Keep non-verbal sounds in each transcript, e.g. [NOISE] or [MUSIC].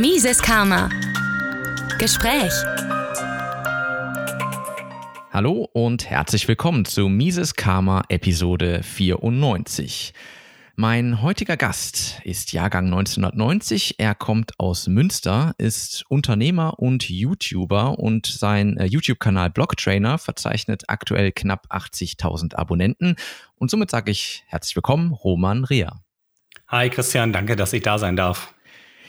Mises Karma. Gespräch. Hallo und herzlich willkommen zu Mises Karma Episode 94. Mein heutiger Gast ist Jahrgang 1990. Er kommt aus Münster, ist Unternehmer und YouTuber und sein äh, YouTube-Kanal Blocktrainer verzeichnet aktuell knapp 80.000 Abonnenten. Und somit sage ich herzlich willkommen, Roman Rea. Hi Christian, danke, dass ich da sein darf.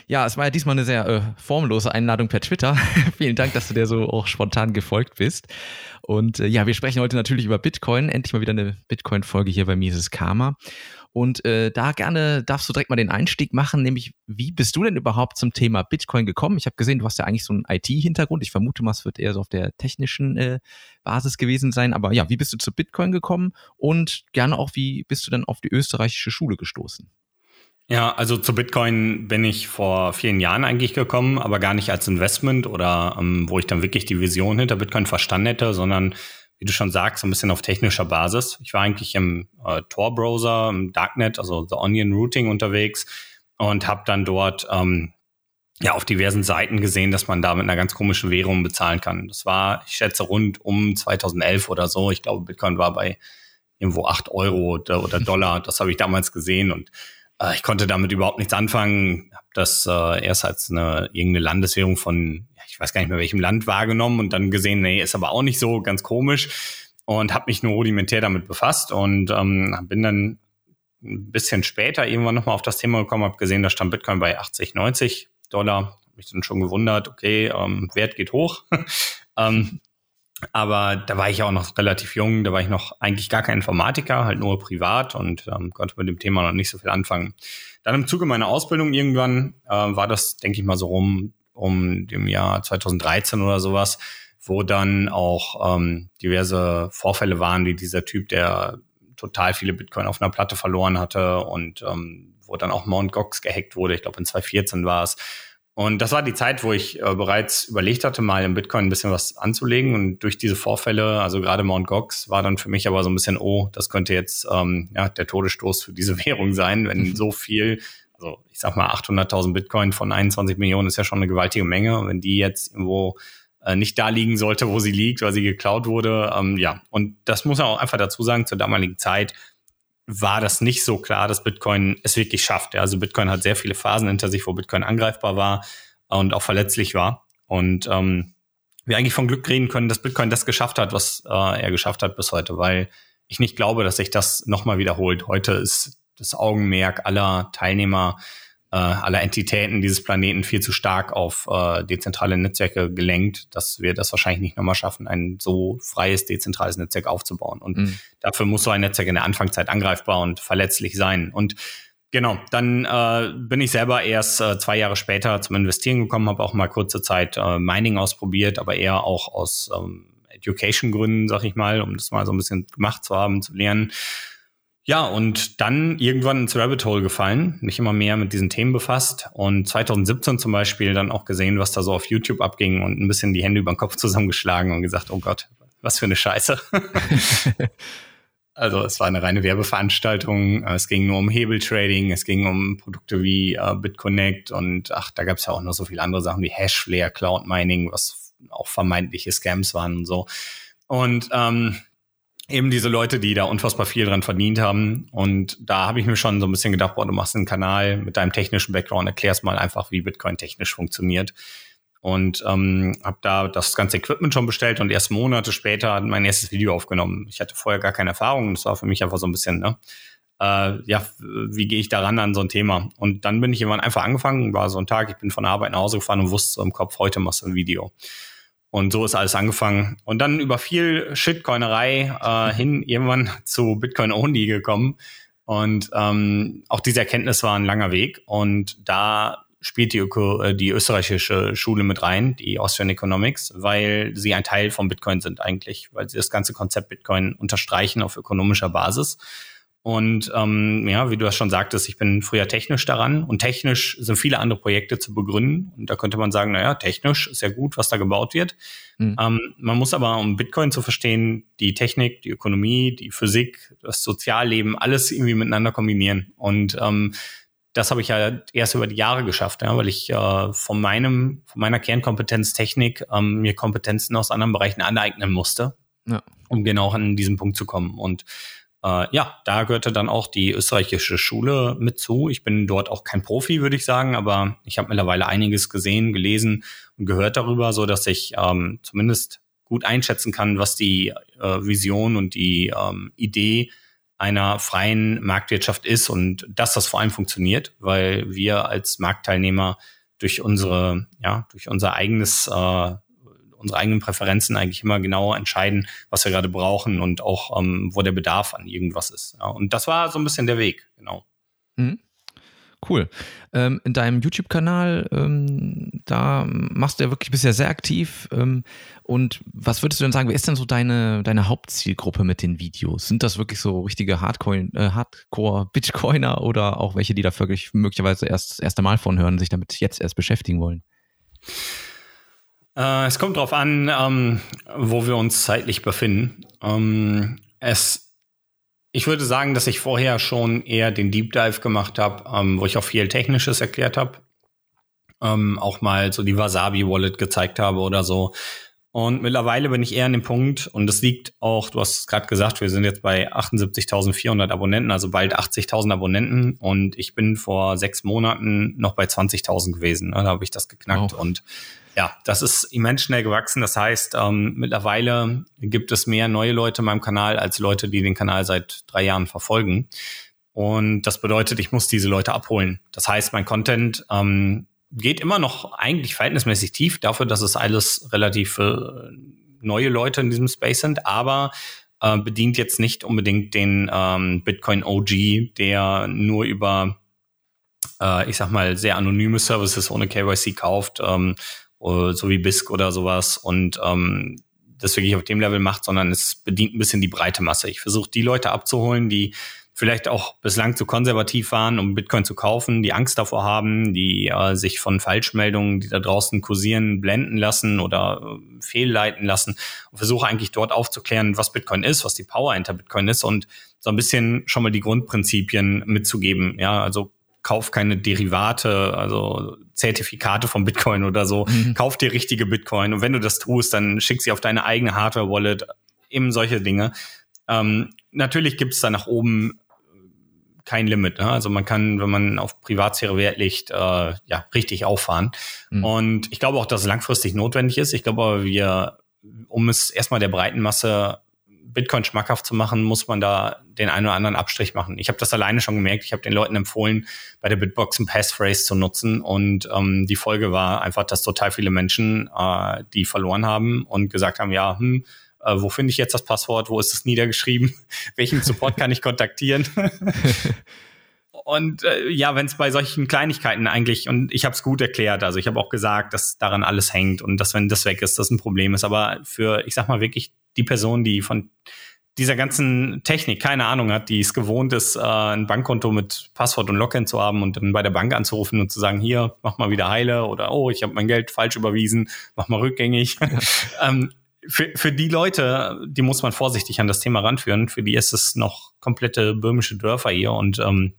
Ja, es war ja diesmal eine sehr äh, formlose Einladung per Twitter. [LAUGHS] Vielen Dank, dass du dir so auch spontan gefolgt bist. Und äh, ja, wir sprechen heute natürlich über Bitcoin. Endlich mal wieder eine Bitcoin-Folge hier bei Mises Karma. Und äh, da gerne darfst du direkt mal den Einstieg machen, nämlich wie bist du denn überhaupt zum Thema Bitcoin gekommen? Ich habe gesehen, du hast ja eigentlich so einen IT-Hintergrund. Ich vermute mal, es wird eher so auf der technischen äh, Basis gewesen sein. Aber ja, wie bist du zu Bitcoin gekommen? Und gerne auch, wie bist du dann auf die österreichische Schule gestoßen? Ja, also zu Bitcoin bin ich vor vielen Jahren eigentlich gekommen, aber gar nicht als Investment oder ähm, wo ich dann wirklich die Vision hinter Bitcoin verstanden hätte, sondern wie du schon sagst, so ein bisschen auf technischer Basis. Ich war eigentlich im äh, Tor-Browser, im Darknet, also The Onion Routing unterwegs und habe dann dort ähm, ja auf diversen Seiten gesehen, dass man da mit einer ganz komischen Währung bezahlen kann. Das war, ich schätze, rund um 2011 oder so. Ich glaube, Bitcoin war bei irgendwo acht Euro oder, oder Dollar. Das habe ich damals gesehen und ich konnte damit überhaupt nichts anfangen. Habe das äh, erst als eine irgendeine Landeswährung von, ich weiß gar nicht mehr welchem Land wahrgenommen und dann gesehen, nee, ist aber auch nicht so ganz komisch und habe mich nur rudimentär damit befasst und ähm, bin dann ein bisschen später irgendwann nochmal auf das Thema gekommen, habe gesehen, da stand Bitcoin bei 80, 90 Dollar. Hab mich dann schon gewundert, okay, ähm, Wert geht hoch. [LAUGHS] ähm, aber da war ich auch noch relativ jung, da war ich noch eigentlich gar kein Informatiker, halt nur privat und ähm, konnte mit dem Thema noch nicht so viel anfangen. Dann im Zuge meiner Ausbildung irgendwann äh, war das, denke ich mal, so rum um dem Jahr 2013 oder sowas, wo dann auch ähm, diverse Vorfälle waren, wie dieser Typ, der total viele Bitcoin auf einer Platte verloren hatte und ähm, wo dann auch Mount Gox gehackt wurde. Ich glaube, in 2014 war es. Und das war die Zeit, wo ich äh, bereits überlegt hatte, mal im Bitcoin ein bisschen was anzulegen. Und durch diese Vorfälle, also gerade Mt. Gox, war dann für mich aber so ein bisschen, oh, das könnte jetzt ähm, ja, der Todesstoß für diese [LAUGHS] Währung sein, wenn [LAUGHS] so viel, also ich sag mal 800.000 Bitcoin von 21 Millionen ist ja schon eine gewaltige Menge. Und wenn die jetzt irgendwo äh, nicht da liegen sollte, wo sie liegt, weil sie geklaut wurde, ähm, ja. Und das muss man auch einfach dazu sagen, zur damaligen Zeit war das nicht so klar, dass Bitcoin es wirklich schafft. Also Bitcoin hat sehr viele Phasen hinter sich, wo Bitcoin angreifbar war und auch verletzlich war. Und ähm, wir eigentlich von Glück reden können, dass Bitcoin das geschafft hat, was äh, er geschafft hat bis heute, weil ich nicht glaube, dass sich das nochmal wiederholt. Heute ist das Augenmerk aller Teilnehmer äh, aller Entitäten dieses Planeten viel zu stark auf äh, dezentrale Netzwerke gelenkt, dass wir das wahrscheinlich nicht nochmal schaffen, ein so freies, dezentrales Netzwerk aufzubauen. Und mhm. dafür muss so ein Netzwerk in der Anfangszeit angreifbar und verletzlich sein. Und Genau, dann äh, bin ich selber erst äh, zwei Jahre später zum Investieren gekommen, habe auch mal kurze Zeit äh, Mining ausprobiert, aber eher auch aus ähm, Education-Gründen, sag ich mal, um das mal so ein bisschen gemacht zu haben, zu lernen. Ja, und dann irgendwann ins Rabbit Hole gefallen, mich immer mehr mit diesen Themen befasst und 2017 zum Beispiel dann auch gesehen, was da so auf YouTube abging und ein bisschen die Hände über den Kopf zusammengeschlagen und gesagt, oh Gott, was für eine Scheiße. [LAUGHS] also es war eine reine Werbeveranstaltung, es ging nur um Hebeltrading, es ging um Produkte wie äh, BitConnect und ach, da gab es ja auch noch so viele andere Sachen wie Hashflare, Cloud Mining, was auch vermeintliche Scams waren und so. Und ähm, eben diese Leute, die da unfassbar viel dran verdient haben. Und da habe ich mir schon so ein bisschen gedacht, boah, du machst einen Kanal mit deinem technischen Background, erklärst mal einfach, wie Bitcoin technisch funktioniert. Und ähm, habe da das ganze Equipment schon bestellt und erst Monate später mein erstes Video aufgenommen. Ich hatte vorher gar keine Erfahrung. Das war für mich einfach so ein bisschen, ne? Äh, ja, wie gehe ich daran an so ein Thema? Und dann bin ich irgendwann einfach angefangen, war so ein Tag, ich bin von der Arbeit nach Hause gefahren und wusste so im Kopf, heute machst du ein Video. Und so ist alles angefangen. Und dann über viel Shitcoinerei äh, hin irgendwann [LAUGHS] zu Bitcoin Only gekommen. Und ähm, auch diese Erkenntnis war ein langer Weg. Und da spielt die, Öko, äh, die österreichische Schule mit rein, die Austrian Economics, weil sie ein Teil von Bitcoin sind eigentlich, weil sie das ganze Konzept Bitcoin unterstreichen auf ökonomischer Basis. Und ähm, ja, wie du das schon sagtest, ich bin früher technisch daran und technisch sind viele andere Projekte zu begründen. Und da könnte man sagen, naja, technisch ist ja gut, was da gebaut wird. Mhm. Ähm, man muss aber, um Bitcoin zu verstehen, die Technik, die Ökonomie, die Physik, das Sozialleben, alles irgendwie miteinander kombinieren. Und ähm, das habe ich ja erst über die Jahre geschafft, ja, weil ich äh, von meinem, von meiner Kernkompetenz Technik ähm, mir Kompetenzen aus anderen Bereichen aneignen musste, ja. um genau an diesen Punkt zu kommen. Und äh, ja, da gehörte dann auch die österreichische Schule mit zu. Ich bin dort auch kein Profi, würde ich sagen, aber ich habe mittlerweile einiges gesehen, gelesen und gehört darüber, so dass ich ähm, zumindest gut einschätzen kann, was die äh, Vision und die ähm, Idee einer freien Marktwirtschaft ist und dass das vor allem funktioniert, weil wir als Marktteilnehmer durch unsere, ja, durch unser eigenes, äh, unsere eigenen Präferenzen eigentlich immer genau entscheiden, was wir gerade brauchen und auch, ähm, wo der Bedarf an irgendwas ist. Ja, und das war so ein bisschen der Weg, genau. Mhm. Cool. Ähm, in deinem YouTube-Kanal, ähm, da machst du ja wirklich bisher sehr aktiv. Ähm, und was würdest du denn sagen, wer ist denn so deine, deine Hauptzielgruppe mit den Videos? Sind das wirklich so richtige äh, Hardcore-Bitcoiner oder auch welche, die da wirklich möglicherweise erst das erste Mal von hören, sich damit jetzt erst beschäftigen wollen? Äh, es kommt darauf an, ähm, wo wir uns zeitlich befinden. Ähm, es ich würde sagen, dass ich vorher schon eher den Deep Dive gemacht habe, ähm, wo ich auch viel Technisches erklärt habe. Ähm, auch mal so die Wasabi Wallet gezeigt habe oder so. Und mittlerweile bin ich eher an dem Punkt, und das liegt auch, du hast es gerade gesagt, wir sind jetzt bei 78.400 Abonnenten, also bald 80.000 Abonnenten. Und ich bin vor sechs Monaten noch bei 20.000 gewesen. Ne? Da habe ich das geknackt. Oh. Und ja, das ist immens schnell gewachsen. Das heißt, ähm, mittlerweile gibt es mehr neue Leute in meinem Kanal als Leute, die den Kanal seit drei Jahren verfolgen. Und das bedeutet, ich muss diese Leute abholen. Das heißt, mein Content ähm, geht immer noch eigentlich verhältnismäßig tief dafür, dass es alles relativ äh, neue Leute in diesem Space sind, aber äh, bedient jetzt nicht unbedingt den ähm, Bitcoin OG, der nur über, äh, ich sag mal, sehr anonyme Services ohne KYC kauft ähm, äh, so wie BISC oder sowas und ähm, das wirklich auf dem Level macht, sondern es bedient ein bisschen die breite Masse. Ich versuche die Leute abzuholen, die vielleicht auch bislang zu konservativ waren, um Bitcoin zu kaufen, die Angst davor haben, die äh, sich von Falschmeldungen, die da draußen kursieren, blenden lassen oder äh, fehlleiten lassen und versuche eigentlich dort aufzuklären, was Bitcoin ist, was die Power hinter Bitcoin ist und so ein bisschen schon mal die Grundprinzipien mitzugeben. Ja, also kauf keine Derivate, also Zertifikate von Bitcoin oder so. Mhm. Kauf dir richtige Bitcoin. Und wenn du das tust, dann schick sie auf deine eigene Hardware-Wallet. Eben solche Dinge. Ähm, natürlich gibt es da nach oben kein Limit. Ne? Also man kann, wenn man auf Privatsphäre Wert legt, äh, ja, richtig auffahren. Mhm. Und ich glaube auch, dass es langfristig notwendig ist. Ich glaube aber, wir, um es erstmal der breiten Masse Bitcoin schmackhaft zu machen, muss man da den einen oder anderen Abstrich machen. Ich habe das alleine schon gemerkt. Ich habe den Leuten empfohlen, bei der Bitbox ein Passphrase zu nutzen. Und ähm, die Folge war einfach, dass total viele Menschen äh, die verloren haben und gesagt haben, ja, hm, äh, wo finde ich jetzt das Passwort? Wo ist es niedergeschrieben? [LAUGHS] Welchen Support kann ich kontaktieren? [LAUGHS] Und äh, ja, wenn es bei solchen Kleinigkeiten eigentlich, und ich habe es gut erklärt, also ich habe auch gesagt, dass daran alles hängt und dass, wenn das weg ist, das ein Problem ist. Aber für, ich sag mal, wirklich die Person, die von dieser ganzen Technik keine Ahnung hat, die es gewohnt ist, äh, ein Bankkonto mit Passwort und Login zu haben und dann bei der Bank anzurufen und zu sagen, hier, mach mal wieder heile oder oh, ich habe mein Geld falsch überwiesen, mach mal rückgängig. [LAUGHS] ähm, für, für die Leute, die muss man vorsichtig an das Thema ranführen. Für die ist es noch komplette böhmische Dörfer hier und ähm,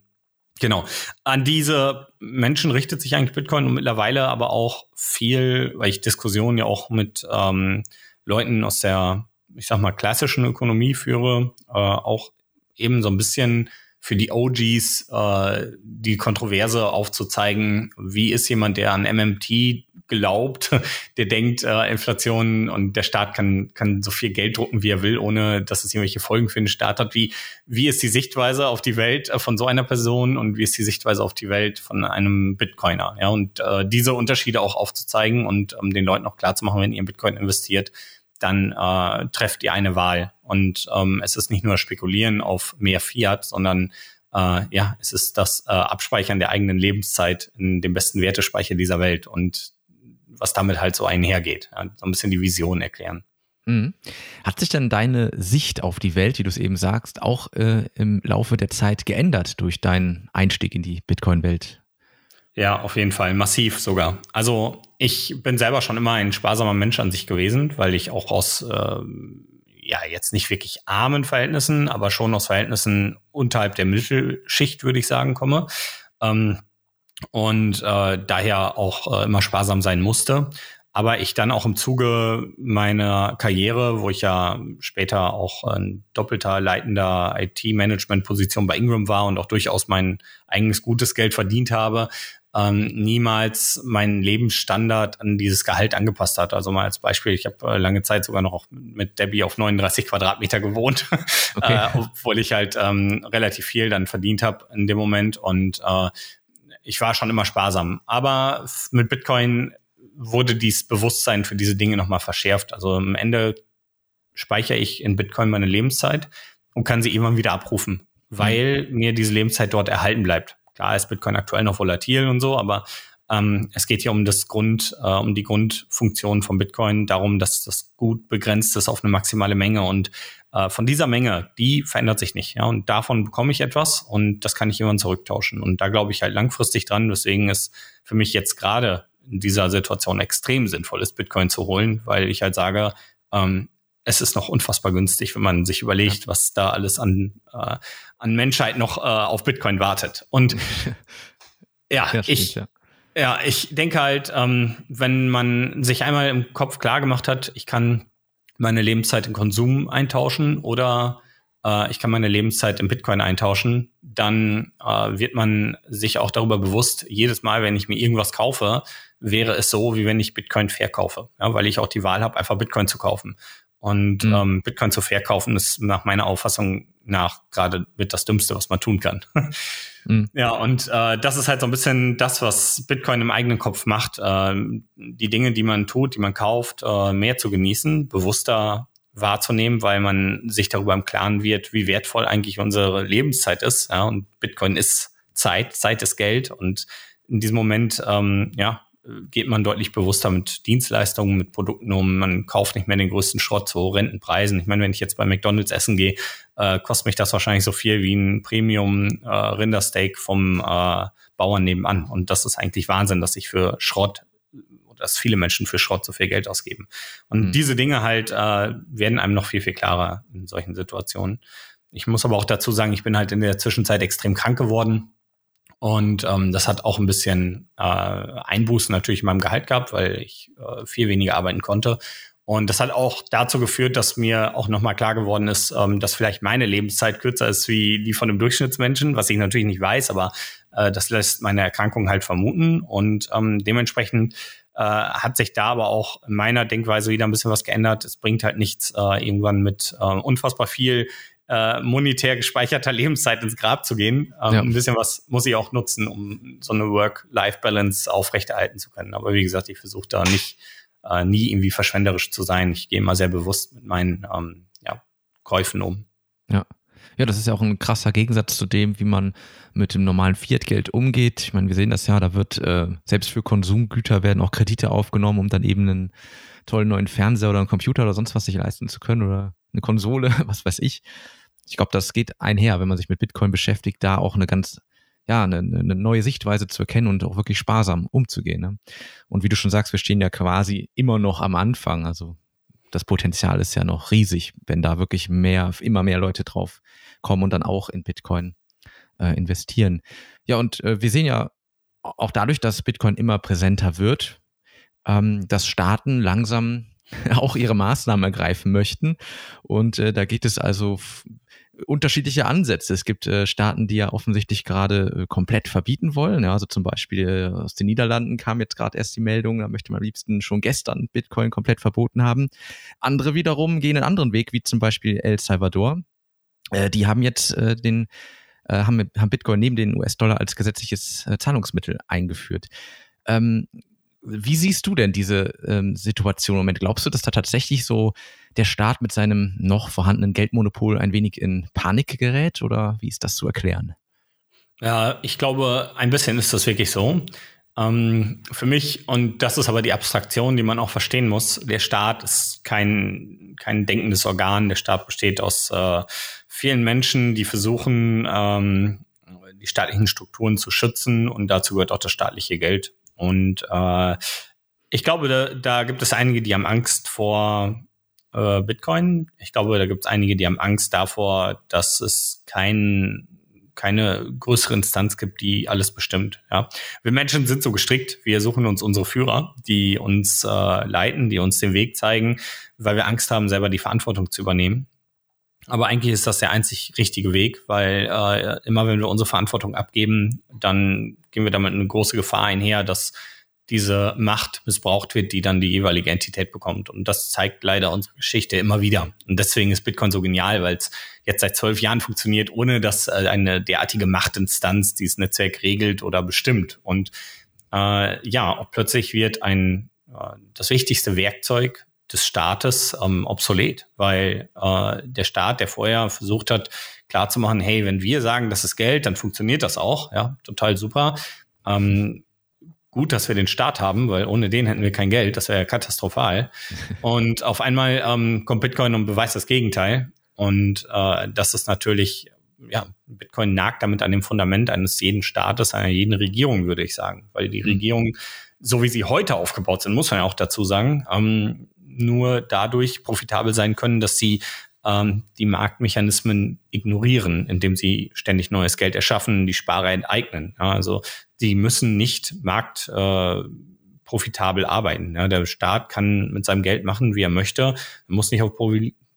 Genau. An diese Menschen richtet sich eigentlich Bitcoin und mittlerweile aber auch viel, weil ich Diskussionen ja auch mit ähm, Leuten aus der ich sag mal, klassischen Ökonomie führe, äh, auch eben so ein bisschen für die OGs äh, die Kontroverse aufzuzeigen, wie ist jemand, der an MMT glaubt, [LAUGHS] der denkt, äh, Inflation und der Staat kann, kann so viel Geld drucken, wie er will, ohne dass es irgendwelche Folgen für den Staat hat. Wie, wie ist die Sichtweise auf die Welt äh, von so einer Person und wie ist die Sichtweise auf die Welt von einem Bitcoiner? Ja, und äh, diese Unterschiede auch aufzuzeigen und um den Leuten auch klarzumachen, wenn ihr in Bitcoin investiert, dann äh, trefft ihr eine Wahl. Und ähm, es ist nicht nur Spekulieren auf mehr Fiat, sondern äh, ja, es ist das äh, Abspeichern der eigenen Lebenszeit in dem besten Wertespeicher dieser Welt und was damit halt so einhergeht. Ja, so ein bisschen die Vision erklären. Mhm. Hat sich denn deine Sicht auf die Welt, wie du es eben sagst, auch äh, im Laufe der Zeit geändert durch deinen Einstieg in die Bitcoin-Welt? Ja, auf jeden Fall, massiv sogar. Also ich bin selber schon immer ein sparsamer Mensch an sich gewesen, weil ich auch aus, äh, ja, jetzt nicht wirklich armen Verhältnissen, aber schon aus Verhältnissen unterhalb der Mittelschicht, würde ich sagen, komme. Ähm, und äh, daher auch äh, immer sparsam sein musste. Aber ich dann auch im Zuge meiner Karriere, wo ich ja später auch ein doppelter leitender IT-Management-Position bei Ingram war und auch durchaus mein eigenes gutes Geld verdient habe, ähm, niemals meinen Lebensstandard an dieses Gehalt angepasst hat. Also mal als Beispiel, ich habe äh, lange Zeit sogar noch mit Debbie auf 39 Quadratmeter gewohnt, [LAUGHS] okay. äh, obwohl ich halt ähm, relativ viel dann verdient habe in dem Moment und äh, ich war schon immer sparsam. Aber mit Bitcoin wurde dieses Bewusstsein für diese Dinge nochmal verschärft. Also am Ende speichere ich in Bitcoin meine Lebenszeit und kann sie irgendwann wieder abrufen, weil mhm. mir diese Lebenszeit dort erhalten bleibt. Klar ist Bitcoin aktuell noch volatil und so, aber ähm, es geht hier um das Grund, äh, um die Grundfunktion von Bitcoin, darum, dass das gut begrenzt ist auf eine maximale Menge und äh, von dieser Menge, die verändert sich nicht, ja, und davon bekomme ich etwas und das kann ich immer zurücktauschen und da glaube ich halt langfristig dran, deswegen ist für mich jetzt gerade in dieser Situation extrem sinnvoll ist, Bitcoin zu holen, weil ich halt sage, ähm, es ist noch unfassbar günstig, wenn man sich überlegt, was da alles an, äh, an Menschheit noch äh, auf Bitcoin wartet. Und [LAUGHS] ja, ja ich, ja. ja. ich denke halt, ähm, wenn man sich einmal im Kopf klar gemacht hat, ich kann meine Lebenszeit in Konsum eintauschen oder äh, ich kann meine Lebenszeit in Bitcoin eintauschen, dann äh, wird man sich auch darüber bewusst, jedes Mal, wenn ich mir irgendwas kaufe, wäre es so, wie wenn ich Bitcoin verkaufe, ja, weil ich auch die Wahl habe, einfach Bitcoin zu kaufen. Und mhm. ähm, Bitcoin zu verkaufen ist nach meiner Auffassung nach gerade mit das Dümmste, was man tun kann. [LAUGHS] mhm. Ja, und äh, das ist halt so ein bisschen das, was Bitcoin im eigenen Kopf macht. Äh, die Dinge, die man tut, die man kauft, äh, mehr zu genießen, bewusster wahrzunehmen, weil man sich darüber im Klaren wird, wie wertvoll eigentlich unsere Lebenszeit ist. Ja, und Bitcoin ist Zeit, Zeit ist Geld. Und in diesem Moment, ähm, ja, geht man deutlich bewusster mit Dienstleistungen, mit Produkten um. Man kauft nicht mehr den größten Schrott zu horrenden Preisen. Ich meine, wenn ich jetzt bei McDonalds essen gehe, äh, kostet mich das wahrscheinlich so viel wie ein Premium äh, Rindersteak vom äh, Bauern nebenan. Und das ist eigentlich Wahnsinn, dass ich für Schrott dass viele Menschen für Schrott so viel Geld ausgeben. Und mhm. diese Dinge halt äh, werden einem noch viel, viel klarer in solchen Situationen. Ich muss aber auch dazu sagen, ich bin halt in der Zwischenzeit extrem krank geworden und ähm, das hat auch ein bisschen äh, Einbußen natürlich in meinem Gehalt gehabt, weil ich äh, viel weniger arbeiten konnte. Und das hat auch dazu geführt, dass mir auch nochmal klar geworden ist, ähm, dass vielleicht meine Lebenszeit kürzer ist wie die von einem Durchschnittsmenschen, was ich natürlich nicht weiß, aber äh, das lässt meine Erkrankung halt vermuten. Und ähm, dementsprechend äh, hat sich da aber auch in meiner Denkweise wieder ein bisschen was geändert. Es bringt halt nichts, äh, irgendwann mit äh, unfassbar viel äh, monetär gespeicherter Lebenszeit ins Grab zu gehen. Ähm, ja. Ein bisschen was muss ich auch nutzen, um so eine Work-Life-Balance aufrechterhalten zu können. Aber wie gesagt, ich versuche da nicht äh, nie irgendwie verschwenderisch zu sein. Ich gehe immer sehr bewusst mit meinen ähm, ja, Käufen um. Ja. Ja, das ist ja auch ein krasser Gegensatz zu dem, wie man mit dem normalen Fiat-Geld umgeht. Ich meine, wir sehen das ja, da wird äh, selbst für Konsumgüter werden auch Kredite aufgenommen, um dann eben einen tollen neuen Fernseher oder einen Computer oder sonst was sich leisten zu können oder eine Konsole, [LAUGHS] was weiß ich ich glaube, das geht einher, wenn man sich mit Bitcoin beschäftigt, da auch eine ganz, ja, eine, eine neue Sichtweise zu erkennen und auch wirklich sparsam umzugehen. Ne? Und wie du schon sagst, wir stehen ja quasi immer noch am Anfang. Also das Potenzial ist ja noch riesig, wenn da wirklich mehr, immer mehr Leute drauf kommen und dann auch in Bitcoin äh, investieren. Ja, und äh, wir sehen ja auch dadurch, dass Bitcoin immer präsenter wird, ähm, dass Staaten langsam [LAUGHS] auch ihre Maßnahmen ergreifen möchten. Und äh, da geht es also unterschiedliche Ansätze. Es gibt äh, Staaten, die ja offensichtlich gerade äh, komplett verbieten wollen. Ja, also zum Beispiel äh, aus den Niederlanden kam jetzt gerade erst die Meldung, da möchte man am liebsten schon gestern Bitcoin komplett verboten haben. Andere wiederum gehen einen anderen Weg, wie zum Beispiel El Salvador. Äh, die haben jetzt äh, den äh, haben, haben Bitcoin neben den US-Dollar als gesetzliches äh, Zahlungsmittel eingeführt. Ähm, wie siehst du denn diese ähm, Situation im Moment? Glaubst du, dass da tatsächlich so der Staat mit seinem noch vorhandenen Geldmonopol ein wenig in Panik gerät oder wie ist das zu erklären? Ja, ich glaube, ein bisschen ist das wirklich so. Ähm, für mich, und das ist aber die Abstraktion, die man auch verstehen muss, der Staat ist kein, kein denkendes Organ. Der Staat besteht aus äh, vielen Menschen, die versuchen, ähm, die staatlichen Strukturen zu schützen und dazu gehört auch das staatliche Geld. Und äh, ich glaube, da, da gibt es einige, die haben Angst vor äh, Bitcoin. Ich glaube, da gibt es einige, die haben Angst davor, dass es kein keine größere Instanz gibt, die alles bestimmt. Ja. Wir Menschen sind so gestrickt, wir suchen uns unsere Führer, die uns äh, leiten, die uns den Weg zeigen, weil wir Angst haben, selber die Verantwortung zu übernehmen. Aber eigentlich ist das der einzig richtige Weg, weil äh, immer wenn wir unsere Verantwortung abgeben, dann gehen wir damit eine große Gefahr einher, dass diese Macht missbraucht wird, die dann die jeweilige Entität bekommt. Und das zeigt leider unsere Geschichte immer wieder. Und deswegen ist Bitcoin so genial, weil es jetzt seit zwölf Jahren funktioniert, ohne dass äh, eine derartige Machtinstanz dieses Netzwerk regelt oder bestimmt. Und äh, ja, plötzlich wird ein äh, das wichtigste Werkzeug des Staates ähm, obsolet, weil äh, der Staat, der vorher versucht hat, klarzumachen, hey, wenn wir sagen, das ist Geld, dann funktioniert das auch, ja, total super. Ähm, gut, dass wir den Staat haben, weil ohne den hätten wir kein Geld. Das wäre ja katastrophal. [LAUGHS] und auf einmal ähm, kommt Bitcoin und beweist das Gegenteil. Und äh, das ist natürlich, ja, Bitcoin nagt damit an dem Fundament eines jeden Staates, einer jeden Regierung, würde ich sagen. Weil die mhm. Regierung, so wie sie heute aufgebaut sind, muss man ja auch dazu sagen, ähm, nur dadurch profitabel sein können, dass sie ähm, die Marktmechanismen ignorieren, indem sie ständig neues Geld erschaffen, die Sparer enteignen. Ja, also sie müssen nicht marktprofitabel äh, arbeiten. Ja, der Staat kann mit seinem Geld machen, wie er möchte, er muss nicht auf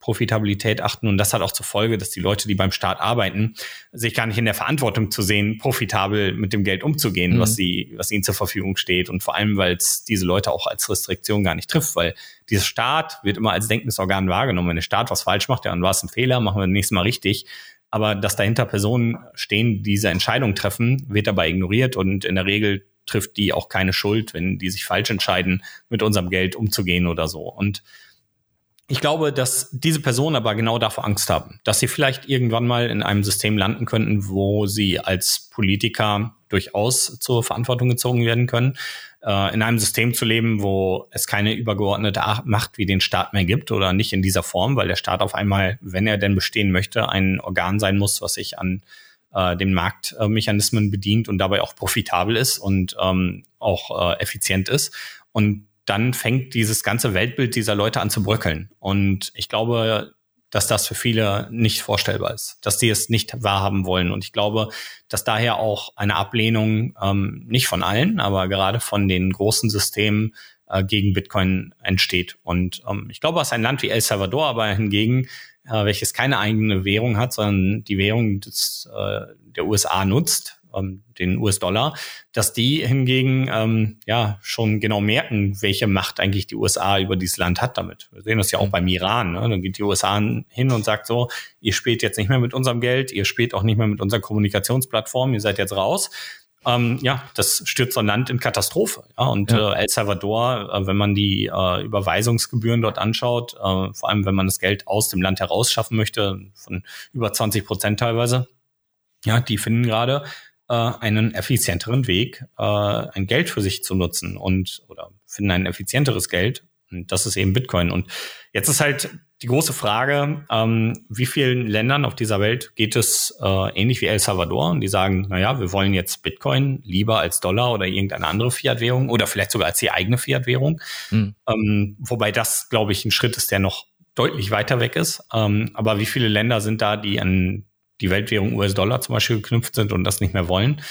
Profitabilität achten. Und das hat auch zur Folge, dass die Leute, die beim Staat arbeiten, sich gar nicht in der Verantwortung zu sehen, profitabel mit dem Geld umzugehen, mhm. was sie, was ihnen zur Verfügung steht. Und vor allem, weil es diese Leute auch als Restriktion gar nicht trifft, weil dieser Staat wird immer als denkendes Organ wahrgenommen. Wenn der Staat was falsch macht, ja, dann war es ein Fehler, machen wir nächstes Mal richtig. Aber dass dahinter Personen stehen, die diese Entscheidung treffen, wird dabei ignoriert und in der Regel trifft die auch keine Schuld, wenn die sich falsch entscheiden, mit unserem Geld umzugehen oder so. Und ich glaube, dass diese Personen aber genau davor Angst haben, dass sie vielleicht irgendwann mal in einem System landen könnten, wo sie als Politiker durchaus zur Verantwortung gezogen werden können, äh, in einem System zu leben, wo es keine übergeordnete Macht wie den Staat mehr gibt oder nicht in dieser Form, weil der Staat auf einmal, wenn er denn bestehen möchte, ein Organ sein muss, was sich an äh, den Marktmechanismen bedient und dabei auch profitabel ist und ähm, auch äh, effizient ist. Und dann fängt dieses ganze Weltbild dieser Leute an zu bröckeln. Und ich glaube, dass das für viele nicht vorstellbar ist, dass die es nicht wahrhaben wollen. Und ich glaube, dass daher auch eine Ablehnung, ähm, nicht von allen, aber gerade von den großen Systemen äh, gegen Bitcoin entsteht. Und ähm, ich glaube, dass ein Land wie El Salvador aber hingegen, äh, welches keine eigene Währung hat, sondern die Währung des, äh, der USA nutzt, ähm, den US-Dollar, dass die hingegen ähm, ja schon genau merken, welche Macht eigentlich die USA über dieses Land hat damit. Wir sehen das ja auch mhm. beim Iran. Ne? Dann geht die USA hin und sagt so, ihr spielt jetzt nicht mehr mit unserem Geld, ihr spielt auch nicht mehr mit unserer Kommunikationsplattform, ihr seid jetzt raus. Ähm, ja, das stürzt so ein Land in Katastrophe. Ja, und ja. Äh, El Salvador, äh, wenn man die äh, Überweisungsgebühren dort anschaut, äh, vor allem wenn man das Geld aus dem Land herausschaffen möchte, von über 20 Prozent teilweise, ja, die finden gerade äh, einen effizienteren Weg, äh, ein Geld für sich zu nutzen und oder finden ein effizienteres Geld. Und das ist eben Bitcoin. Und jetzt ist halt die große Frage, ähm, wie vielen Ländern auf dieser Welt geht es äh, ähnlich wie El Salvador und die sagen, naja, wir wollen jetzt Bitcoin lieber als Dollar oder irgendeine andere Fiat-Währung oder vielleicht sogar als die eigene Fiat-Währung. Mhm. Ähm, wobei das, glaube ich, ein Schritt ist, der noch deutlich weiter weg ist. Ähm, aber wie viele Länder sind da, die an die Weltwährung US-Dollar zum Beispiel geknüpft sind und das nicht mehr wollen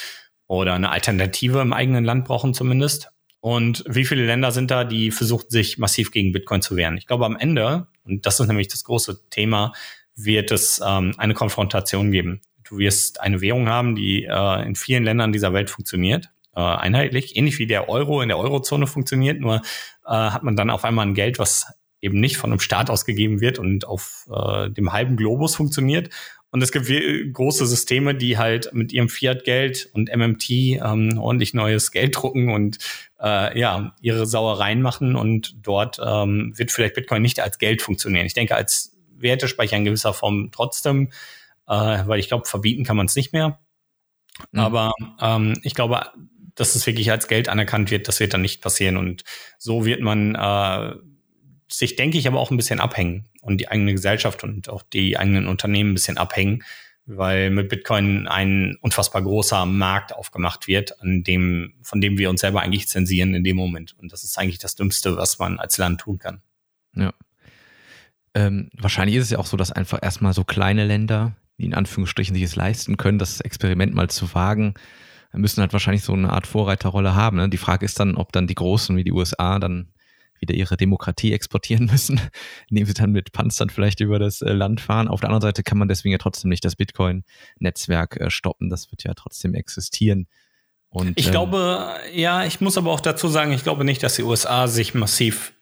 oder eine Alternative im eigenen Land brauchen zumindest. Und wie viele Länder sind da, die versuchen, sich massiv gegen Bitcoin zu wehren? Ich glaube, am Ende, und das ist nämlich das große Thema, wird es ähm, eine Konfrontation geben. Du wirst eine Währung haben, die äh, in vielen Ländern dieser Welt funktioniert, äh, einheitlich, ähnlich wie der Euro in der Eurozone funktioniert, nur äh, hat man dann auf einmal ein Geld, was eben nicht von einem Staat ausgegeben wird und auf äh, dem halben Globus funktioniert und es gibt große Systeme, die halt mit ihrem Fiat-Geld und MMT ähm, ordentlich neues Geld drucken und äh, ja, ihre Sauereien machen. Und dort ähm, wird vielleicht Bitcoin nicht als Geld funktionieren. Ich denke, als Wertespeicher in gewisser Form trotzdem, äh, weil ich glaube, verbieten kann man es nicht mehr. Mhm. Aber ähm, ich glaube, dass es wirklich als Geld anerkannt wird, das wird dann nicht passieren. Und so wird man äh, sich, denke ich, aber auch ein bisschen abhängen und die eigene Gesellschaft und auch die eigenen Unternehmen ein bisschen abhängen, weil mit Bitcoin ein unfassbar großer Markt aufgemacht wird, an dem, von dem wir uns selber eigentlich zensieren in dem Moment. Und das ist eigentlich das Dümmste, was man als Land tun kann. Ja. Ähm, wahrscheinlich ist es ja auch so, dass einfach erstmal so kleine Länder, die in Anführungsstrichen sich es leisten können, das Experiment mal zu wagen, müssen halt wahrscheinlich so eine Art Vorreiterrolle haben. Ne? Die Frage ist dann, ob dann die Großen wie die USA dann wieder ihre Demokratie exportieren müssen, [LAUGHS] indem sie dann mit Panzern vielleicht über das äh, Land fahren. Auf der anderen Seite kann man deswegen ja trotzdem nicht das Bitcoin-Netzwerk äh, stoppen. Das wird ja trotzdem existieren. Und, ich ähm, glaube, ja, ich muss aber auch dazu sagen, ich glaube nicht, dass die USA sich massiv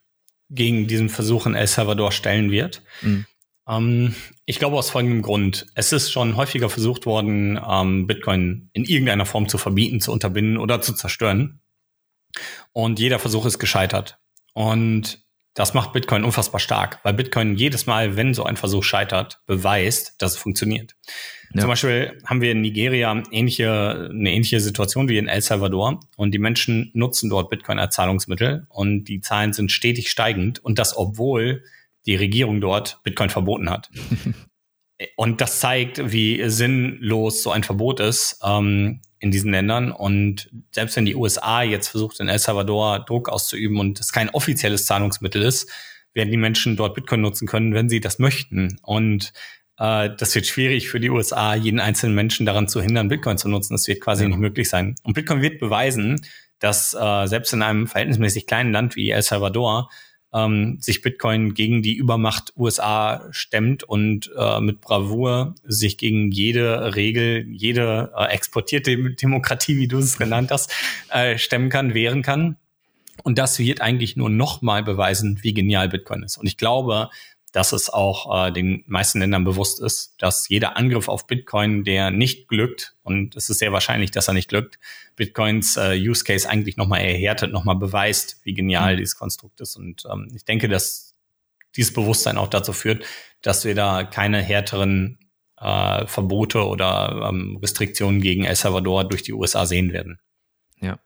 gegen diesen Versuch in El Salvador stellen wird. Mhm. Ähm, ich glaube aus folgendem Grund. Es ist schon häufiger versucht worden, ähm, Bitcoin in irgendeiner Form zu verbieten, zu unterbinden oder zu zerstören. Und jeder Versuch ist gescheitert. Und das macht Bitcoin unfassbar stark, weil Bitcoin jedes Mal, wenn so ein Versuch scheitert, beweist, dass es funktioniert. Ja. Zum Beispiel haben wir in Nigeria ähnliche, eine ähnliche Situation wie in El Salvador und die Menschen nutzen dort Bitcoin als Zahlungsmittel und die Zahlen sind stetig steigend und das obwohl die Regierung dort Bitcoin verboten hat. [LAUGHS] und das zeigt, wie sinnlos so ein Verbot ist. Ähm, in diesen Ländern. Und selbst wenn die USA jetzt versucht, in El Salvador Druck auszuüben und es kein offizielles Zahlungsmittel ist, werden die Menschen dort Bitcoin nutzen können, wenn sie das möchten. Und äh, das wird schwierig für die USA, jeden einzelnen Menschen daran zu hindern, Bitcoin zu nutzen. Das wird quasi ja. nicht möglich sein. Und Bitcoin wird beweisen, dass äh, selbst in einem verhältnismäßig kleinen Land wie El Salvador ähm, sich Bitcoin gegen die Übermacht USA stemmt und äh, mit Bravour sich gegen jede Regel, jede äh, exportierte [LAUGHS] Demokratie, wie du es genannt hast, äh, stemmen kann, wehren kann. Und das wird eigentlich nur nochmal beweisen, wie genial Bitcoin ist. Und ich glaube, dass es auch äh, den meisten Ländern bewusst ist, dass jeder Angriff auf Bitcoin, der nicht glückt, und es ist sehr wahrscheinlich, dass er nicht glückt, Bitcoins äh, Use Case eigentlich nochmal erhärtet, nochmal beweist, wie genial mhm. dieses Konstrukt ist. Und ähm, ich denke, dass dieses Bewusstsein auch dazu führt, dass wir da keine härteren äh, Verbote oder ähm, Restriktionen gegen El Salvador durch die USA sehen werden. Ja.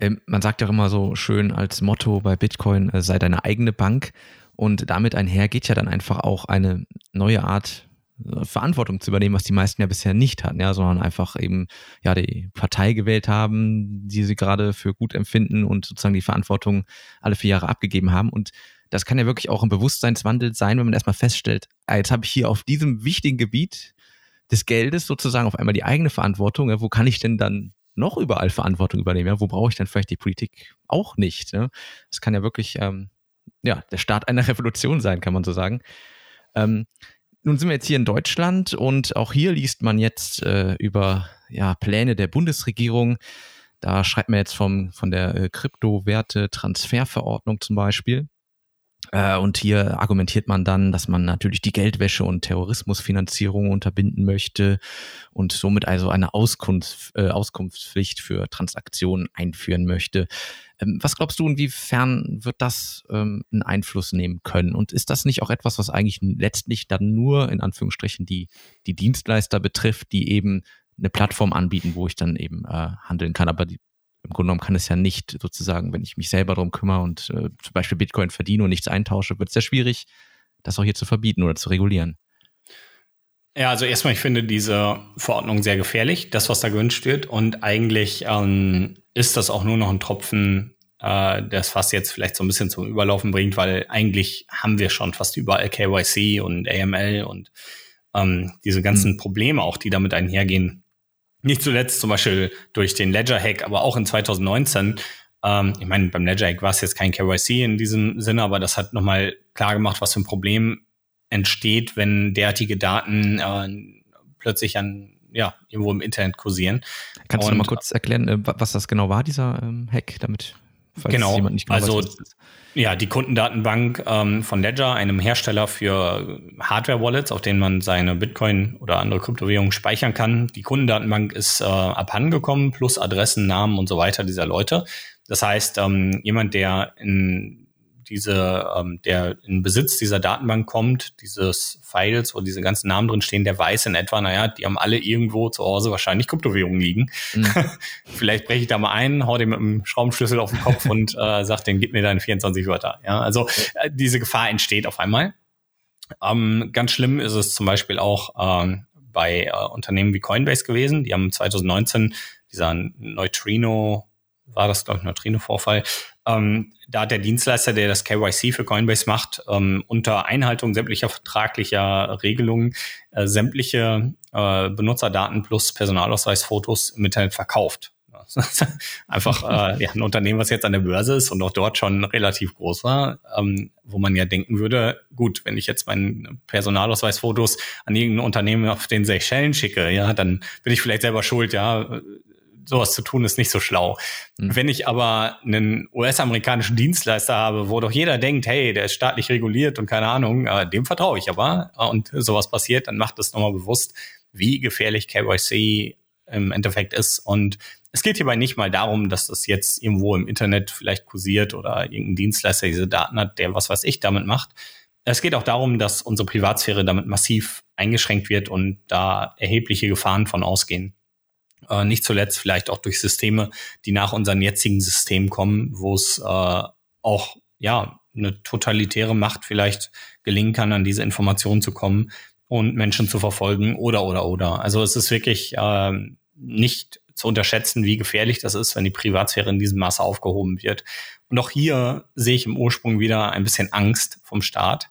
Ähm, man sagt ja immer so schön als Motto bei Bitcoin, äh, sei deine eigene Bank. Und damit einher geht ja dann einfach auch eine neue Art äh, Verantwortung zu übernehmen, was die meisten ja bisher nicht hatten, ja, sondern einfach eben ja die Partei gewählt haben, die sie gerade für gut empfinden und sozusagen die Verantwortung alle vier Jahre abgegeben haben. Und das kann ja wirklich auch ein Bewusstseinswandel sein, wenn man erstmal feststellt, ah, jetzt habe ich hier auf diesem wichtigen Gebiet des Geldes sozusagen auf einmal die eigene Verantwortung. Ja, wo kann ich denn dann noch überall Verantwortung übernehmen? Ja, wo brauche ich dann vielleicht die Politik auch nicht? Ne? Das kann ja wirklich ähm, ja, der Start einer [LAUGHS] Revolution sein, kann man so sagen. Ähm, nun sind wir jetzt hier in Deutschland und auch hier liest man jetzt äh, über ja, Pläne der Bundesregierung. Da schreibt man jetzt vom, von der äh, Kryptowerte-Transferverordnung zum Beispiel. Äh, und hier argumentiert man dann, dass man natürlich die Geldwäsche und Terrorismusfinanzierung unterbinden möchte und somit also eine Auskunft, äh, Auskunftspflicht für Transaktionen einführen möchte. Ähm, was glaubst du, inwiefern wird das ähm, einen Einfluss nehmen können? Und ist das nicht auch etwas, was eigentlich letztlich dann nur in Anführungsstrichen die, die Dienstleister betrifft, die eben eine Plattform anbieten, wo ich dann eben äh, handeln kann, aber die, im Grunde genommen kann es ja nicht sozusagen, wenn ich mich selber darum kümmere und äh, zum Beispiel Bitcoin verdiene und nichts eintausche, wird es sehr schwierig, das auch hier zu verbieten oder zu regulieren. Ja, also erstmal, ich finde diese Verordnung sehr gefährlich, das, was da gewünscht wird. Und eigentlich ähm, ist das auch nur noch ein Tropfen, äh, das fast jetzt vielleicht so ein bisschen zum Überlaufen bringt, weil eigentlich haben wir schon fast überall KYC und AML und ähm, diese ganzen mhm. Probleme auch, die damit einhergehen. Nicht zuletzt zum Beispiel durch den Ledger-Hack, aber auch in 2019. Ähm, ich meine, beim Ledger-Hack war es jetzt kein KYC in diesem Sinne, aber das hat nochmal klar gemacht, was für ein Problem entsteht, wenn derartige Daten äh, plötzlich an ja, irgendwo im Internet kursieren. Kannst Und, du noch mal kurz erklären, äh, was das genau war, dieser ähm, Hack, damit genau, genau also, weiß, ja, die Kundendatenbank ähm, von Ledger, einem Hersteller für Hardware-Wallets, auf denen man seine Bitcoin oder andere Kryptowährungen speichern kann. Die Kundendatenbank ist äh, abhandengekommen, plus Adressen, Namen und so weiter dieser Leute. Das heißt, ähm, jemand, der in diese, ähm, der in Besitz dieser Datenbank kommt, dieses Files, wo diese ganzen Namen drin stehen, der weiß in etwa, naja, die haben alle irgendwo zu Hause wahrscheinlich Kryptowährungen liegen. Mhm. [LAUGHS] Vielleicht breche ich da mal ein, hau dem mit dem Schraubenschlüssel auf den Kopf [LAUGHS] und äh, sag den, gib mir deine 24 Wörter. Ja, also äh, diese Gefahr entsteht auf einmal. Ähm, ganz schlimm ist es zum Beispiel auch ähm, bei äh, Unternehmen wie Coinbase gewesen. Die haben 2019 dieser Neutrino war das, glaube ich, Neutrino-Vorfall. Ähm, da hat der Dienstleister, der das KYC für Coinbase macht, ähm, unter Einhaltung sämtlicher vertraglicher Regelungen äh, sämtliche äh, Benutzerdaten plus Personalausweisfotos im Internet verkauft. [LAUGHS] Einfach äh, ja, ein Unternehmen, was jetzt an der Börse ist und auch dort schon relativ groß war, ähm, wo man ja denken würde, gut, wenn ich jetzt meine Personalausweisfotos an irgendein Unternehmen auf den Seychellen schicke, ja, dann bin ich vielleicht selber schuld, ja, sowas zu tun ist nicht so schlau. Mhm. Wenn ich aber einen US-amerikanischen Dienstleister habe, wo doch jeder denkt, hey, der ist staatlich reguliert und keine Ahnung, äh, dem vertraue ich aber und sowas passiert, dann macht es nochmal bewusst, wie gefährlich KYC im Endeffekt ist und es geht hierbei nicht mal darum, dass das jetzt irgendwo im Internet vielleicht kursiert oder irgendein Dienstleister diese Daten hat, der was weiß ich damit macht. Es geht auch darum, dass unsere Privatsphäre damit massiv eingeschränkt wird und da erhebliche Gefahren von ausgehen. Äh, nicht zuletzt vielleicht auch durch Systeme, die nach unserem jetzigen System kommen, wo es äh, auch ja eine totalitäre Macht vielleicht gelingen kann, an diese Informationen zu kommen und Menschen zu verfolgen oder oder oder. Also es ist wirklich äh, nicht zu unterschätzen, wie gefährlich das ist, wenn die Privatsphäre in diesem Maße aufgehoben wird. Und auch hier sehe ich im Ursprung wieder ein bisschen Angst vom Staat.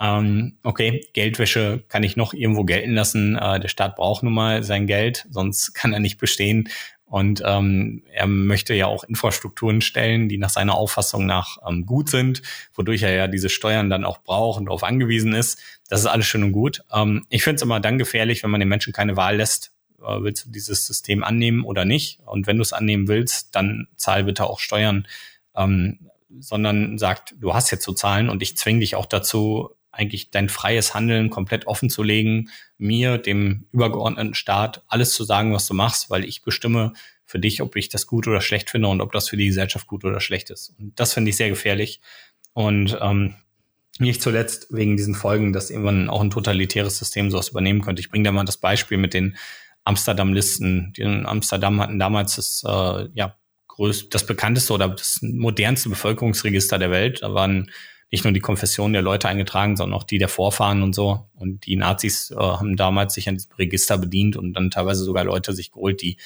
Ähm, okay, Geldwäsche kann ich noch irgendwo gelten lassen. Äh, der Staat braucht nun mal sein Geld, sonst [LAUGHS] kann er nicht bestehen. Und ähm, er möchte ja auch Infrastrukturen stellen, die nach seiner Auffassung nach ähm, gut sind, wodurch er ja diese Steuern dann auch braucht und darauf angewiesen ist. Das ist alles schön und gut. Ähm, ich finde es immer dann gefährlich, wenn man den Menschen keine Wahl lässt, äh, willst du dieses System annehmen oder nicht? Und wenn du es annehmen willst, dann zahl bitte auch Steuern, ähm, sondern sagt, du hast jetzt zu zahlen und ich zwinge dich auch dazu, eigentlich dein freies Handeln komplett offen zu legen, mir, dem übergeordneten Staat, alles zu sagen, was du machst, weil ich bestimme für dich, ob ich das gut oder schlecht finde und ob das für die Gesellschaft gut oder schlecht ist. Und das finde ich sehr gefährlich. Und ähm, nicht zuletzt wegen diesen Folgen, dass irgendwann auch ein totalitäres System sowas übernehmen könnte. Ich bringe da mal das Beispiel mit den Amsterdam-Listen. Die in Amsterdam hatten damals das, äh, ja, größte, das bekannteste oder das modernste Bevölkerungsregister der Welt. Da waren nicht nur die Konfessionen der Leute eingetragen, sondern auch die der Vorfahren und so. Und die Nazis äh, haben damals sich an diesem Register bedient und dann teilweise sogar Leute sich geholt, die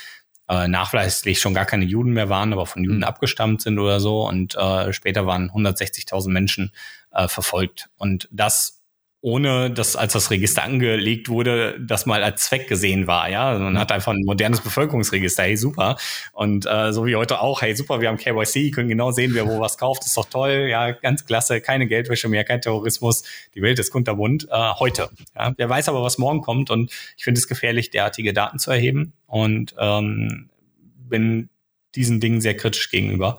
äh, nachweislich schon gar keine Juden mehr waren, aber von Juden mhm. abgestammt sind oder so. Und äh, später waren 160.000 Menschen äh, verfolgt. Und das ohne dass als das Register angelegt wurde, das mal als Zweck gesehen war. Ja, man hat einfach ein modernes Bevölkerungsregister. Hey, super. Und äh, so wie heute auch. Hey, super. Wir haben KYC, können genau sehen, wer wo was kauft. Ist doch toll. Ja, ganz klasse. Keine Geldwäsche mehr, kein Terrorismus. Die Welt ist kunterbunt. Äh, heute. Ja, wer weiß aber, was morgen kommt. Und ich finde es gefährlich, derartige Daten zu erheben. Und ähm, bin diesen Dingen sehr kritisch gegenüber.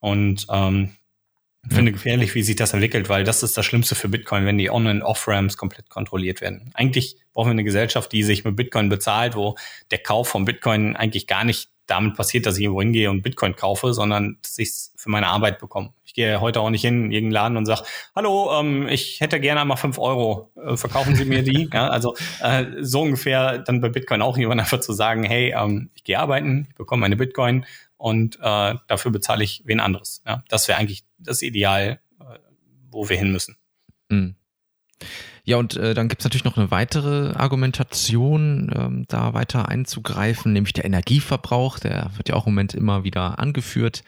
Und ähm, finde gefährlich, wie sich das entwickelt, weil das ist das Schlimmste für Bitcoin, wenn die On- und Off-Ramps komplett kontrolliert werden. Eigentlich brauchen wir eine Gesellschaft, die sich mit Bitcoin bezahlt, wo der Kauf von Bitcoin eigentlich gar nicht damit passiert, dass ich irgendwo hingehe und Bitcoin kaufe, sondern dass ich es für meine Arbeit bekomme. Ich gehe heute auch nicht hin in irgendeinen Laden und sage, hallo, ähm, ich hätte gerne einmal fünf Euro, äh, verkaufen Sie mir die? [LAUGHS] ja, also äh, so ungefähr dann bei Bitcoin auch jemand einfach zu sagen, hey, ähm, ich gehe arbeiten, ich bekomme meine Bitcoin und äh, dafür bezahle ich wen anderes. Ja, das wäre eigentlich das Ideal, äh, wo wir hin müssen. Mhm. Ja, und äh, dann gibt's natürlich noch eine weitere Argumentation, ähm, da weiter einzugreifen, nämlich der Energieverbrauch, der wird ja auch im Moment immer wieder angeführt.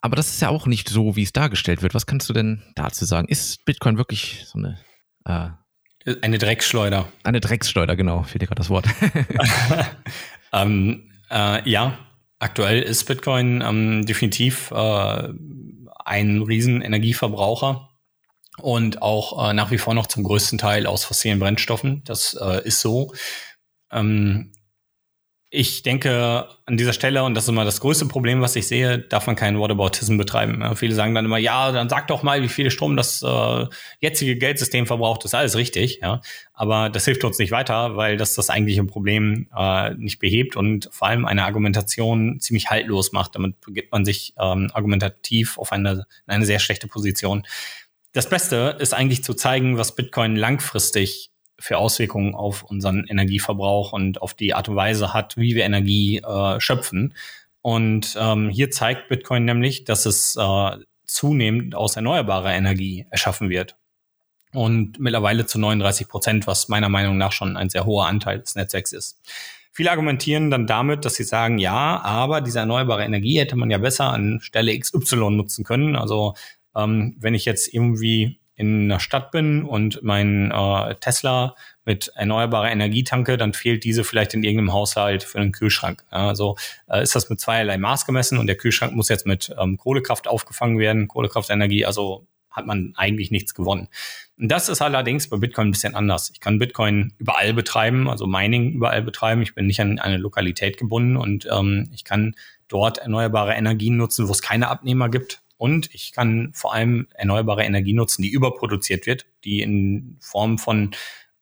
Aber das ist ja auch nicht so, wie es dargestellt wird. Was kannst du denn dazu sagen? Ist Bitcoin wirklich so eine äh, eine Drecksschleuder? Eine Drecksschleuder, genau, fehlt dir gerade das Wort. [LAUGHS] [LAUGHS] ähm, äh, ja, Aktuell ist Bitcoin ähm, definitiv äh, ein riesen Energieverbraucher und auch äh, nach wie vor noch zum größten Teil aus fossilen Brennstoffen. Das äh, ist so. Ähm, ich denke an dieser Stelle, und das ist immer das größte Problem, was ich sehe, darf man keinen Whataboutism betreiben. Ja, viele sagen dann immer, ja, dann sag doch mal, wie viel Strom das äh, jetzige Geldsystem verbraucht. Das ist alles richtig, ja. Aber das hilft uns nicht weiter, weil das das eigentliche Problem äh, nicht behebt und vor allem eine Argumentation ziemlich haltlos macht. Damit begibt man sich ähm, argumentativ auf eine, eine sehr schlechte Position. Das Beste ist eigentlich zu zeigen, was Bitcoin langfristig für Auswirkungen auf unseren Energieverbrauch und auf die Art und Weise hat, wie wir Energie äh, schöpfen. Und ähm, hier zeigt Bitcoin nämlich, dass es äh, zunehmend aus erneuerbarer Energie erschaffen wird. Und mittlerweile zu 39 Prozent, was meiner Meinung nach schon ein sehr hoher Anteil des Netzwerks ist. Viele argumentieren dann damit, dass sie sagen, ja, aber diese erneuerbare Energie hätte man ja besser an Stelle XY nutzen können. Also ähm, wenn ich jetzt irgendwie in einer Stadt bin und mein äh, Tesla mit erneuerbarer Energie tanke, dann fehlt diese vielleicht in irgendeinem Haushalt für einen Kühlschrank. Also äh, ist das mit zweierlei Maß gemessen und der Kühlschrank muss jetzt mit ähm, Kohlekraft aufgefangen werden, Kohlekraftenergie, also hat man eigentlich nichts gewonnen. Und das ist allerdings bei Bitcoin ein bisschen anders. Ich kann Bitcoin überall betreiben, also Mining überall betreiben. Ich bin nicht an eine Lokalität gebunden und ähm, ich kann dort erneuerbare Energien nutzen, wo es keine Abnehmer gibt. Und ich kann vor allem erneuerbare Energie nutzen, die überproduziert wird, die in Form von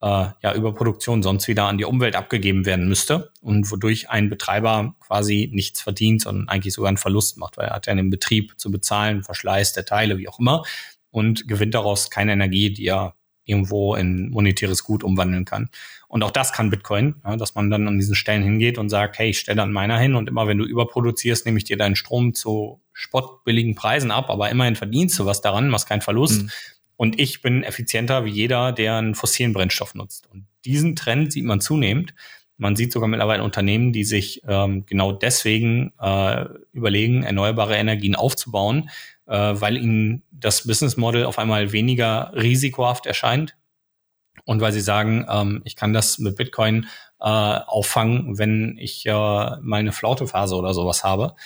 äh, ja, Überproduktion sonst wieder an die Umwelt abgegeben werden müsste und wodurch ein Betreiber quasi nichts verdient, sondern eigentlich sogar einen Verlust macht, weil er hat ja den Betrieb zu bezahlen, Verschleiß der Teile, wie auch immer, und gewinnt daraus keine Energie, die er irgendwo in monetäres Gut umwandeln kann. Und auch das kann Bitcoin, ja, dass man dann an diesen Stellen hingeht und sagt, hey, ich stelle dann meiner hin und immer wenn du überproduzierst, nehme ich dir deinen Strom zu spottbilligen Preisen ab, aber immerhin verdienst du was daran, machst keinen Verlust. Mhm. Und ich bin effizienter wie jeder, der einen fossilen Brennstoff nutzt. Und diesen Trend sieht man zunehmend. Man sieht sogar mittlerweile Unternehmen, die sich ähm, genau deswegen äh, überlegen, erneuerbare Energien aufzubauen, äh, weil ihnen das Business Model auf einmal weniger risikohaft erscheint und weil sie sagen, ähm, ich kann das mit Bitcoin äh, auffangen, wenn ich äh, mal eine Flautephase oder sowas habe.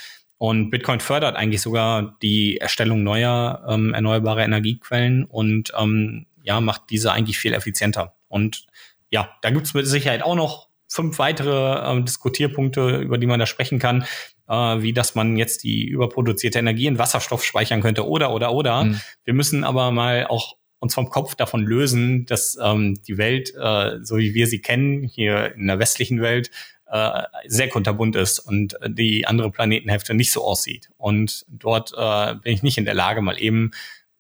Und Bitcoin fördert eigentlich sogar die Erstellung neuer ähm, erneuerbarer Energiequellen und ähm, ja, macht diese eigentlich viel effizienter. Und ja, da gibt es mit Sicherheit auch noch fünf weitere ähm, Diskutierpunkte, über die man da sprechen kann, äh, wie dass man jetzt die überproduzierte Energie in Wasserstoff speichern könnte oder oder oder. Mhm. Wir müssen aber mal auch uns vom Kopf davon lösen, dass ähm, die Welt, äh, so wie wir sie kennen, hier in der westlichen Welt, äh, sehr kunterbunt ist und die andere Planetenhälfte nicht so aussieht. Und dort äh, bin ich nicht in der Lage, mal eben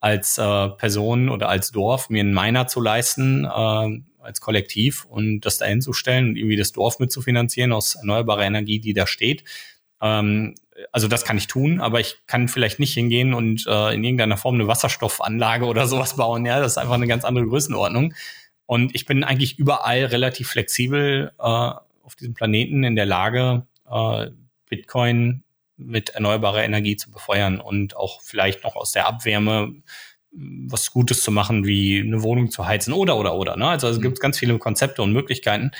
als äh, Person oder als Dorf mir einen Miner zu leisten, äh, als Kollektiv und das dahin zu stellen und irgendwie das Dorf mitzufinanzieren aus erneuerbarer Energie, die da steht. Ähm, also das kann ich tun, aber ich kann vielleicht nicht hingehen und äh, in irgendeiner Form eine Wasserstoffanlage oder sowas bauen. Ja, das ist einfach eine ganz andere Größenordnung. Und ich bin eigentlich überall relativ flexibel äh, auf diesem Planeten in der Lage, äh, Bitcoin mit erneuerbarer Energie zu befeuern und auch vielleicht noch aus der Abwärme was Gutes zu machen, wie eine Wohnung zu heizen oder oder oder. Ne? Also, es gibt ganz viele Konzepte und Möglichkeiten.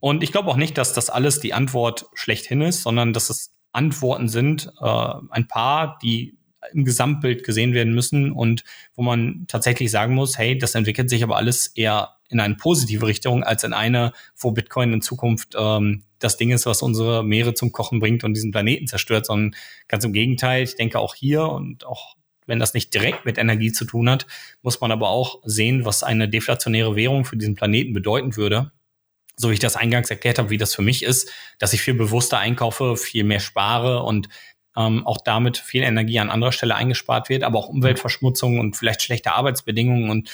Und ich glaube auch nicht, dass das alles die Antwort schlechthin ist, sondern dass es Antworten sind, äh, ein paar, die im Gesamtbild gesehen werden müssen und wo man tatsächlich sagen muss, hey, das entwickelt sich aber alles eher in eine positive Richtung als in eine, wo Bitcoin in Zukunft ähm, das Ding ist, was unsere Meere zum Kochen bringt und diesen Planeten zerstört, sondern ganz im Gegenteil. Ich denke auch hier und auch wenn das nicht direkt mit Energie zu tun hat, muss man aber auch sehen, was eine deflationäre Währung für diesen Planeten bedeuten würde. So wie ich das eingangs erklärt habe, wie das für mich ist, dass ich viel bewusster einkaufe, viel mehr spare und ähm, auch damit viel Energie an anderer Stelle eingespart wird, aber auch Umweltverschmutzung und vielleicht schlechte Arbeitsbedingungen und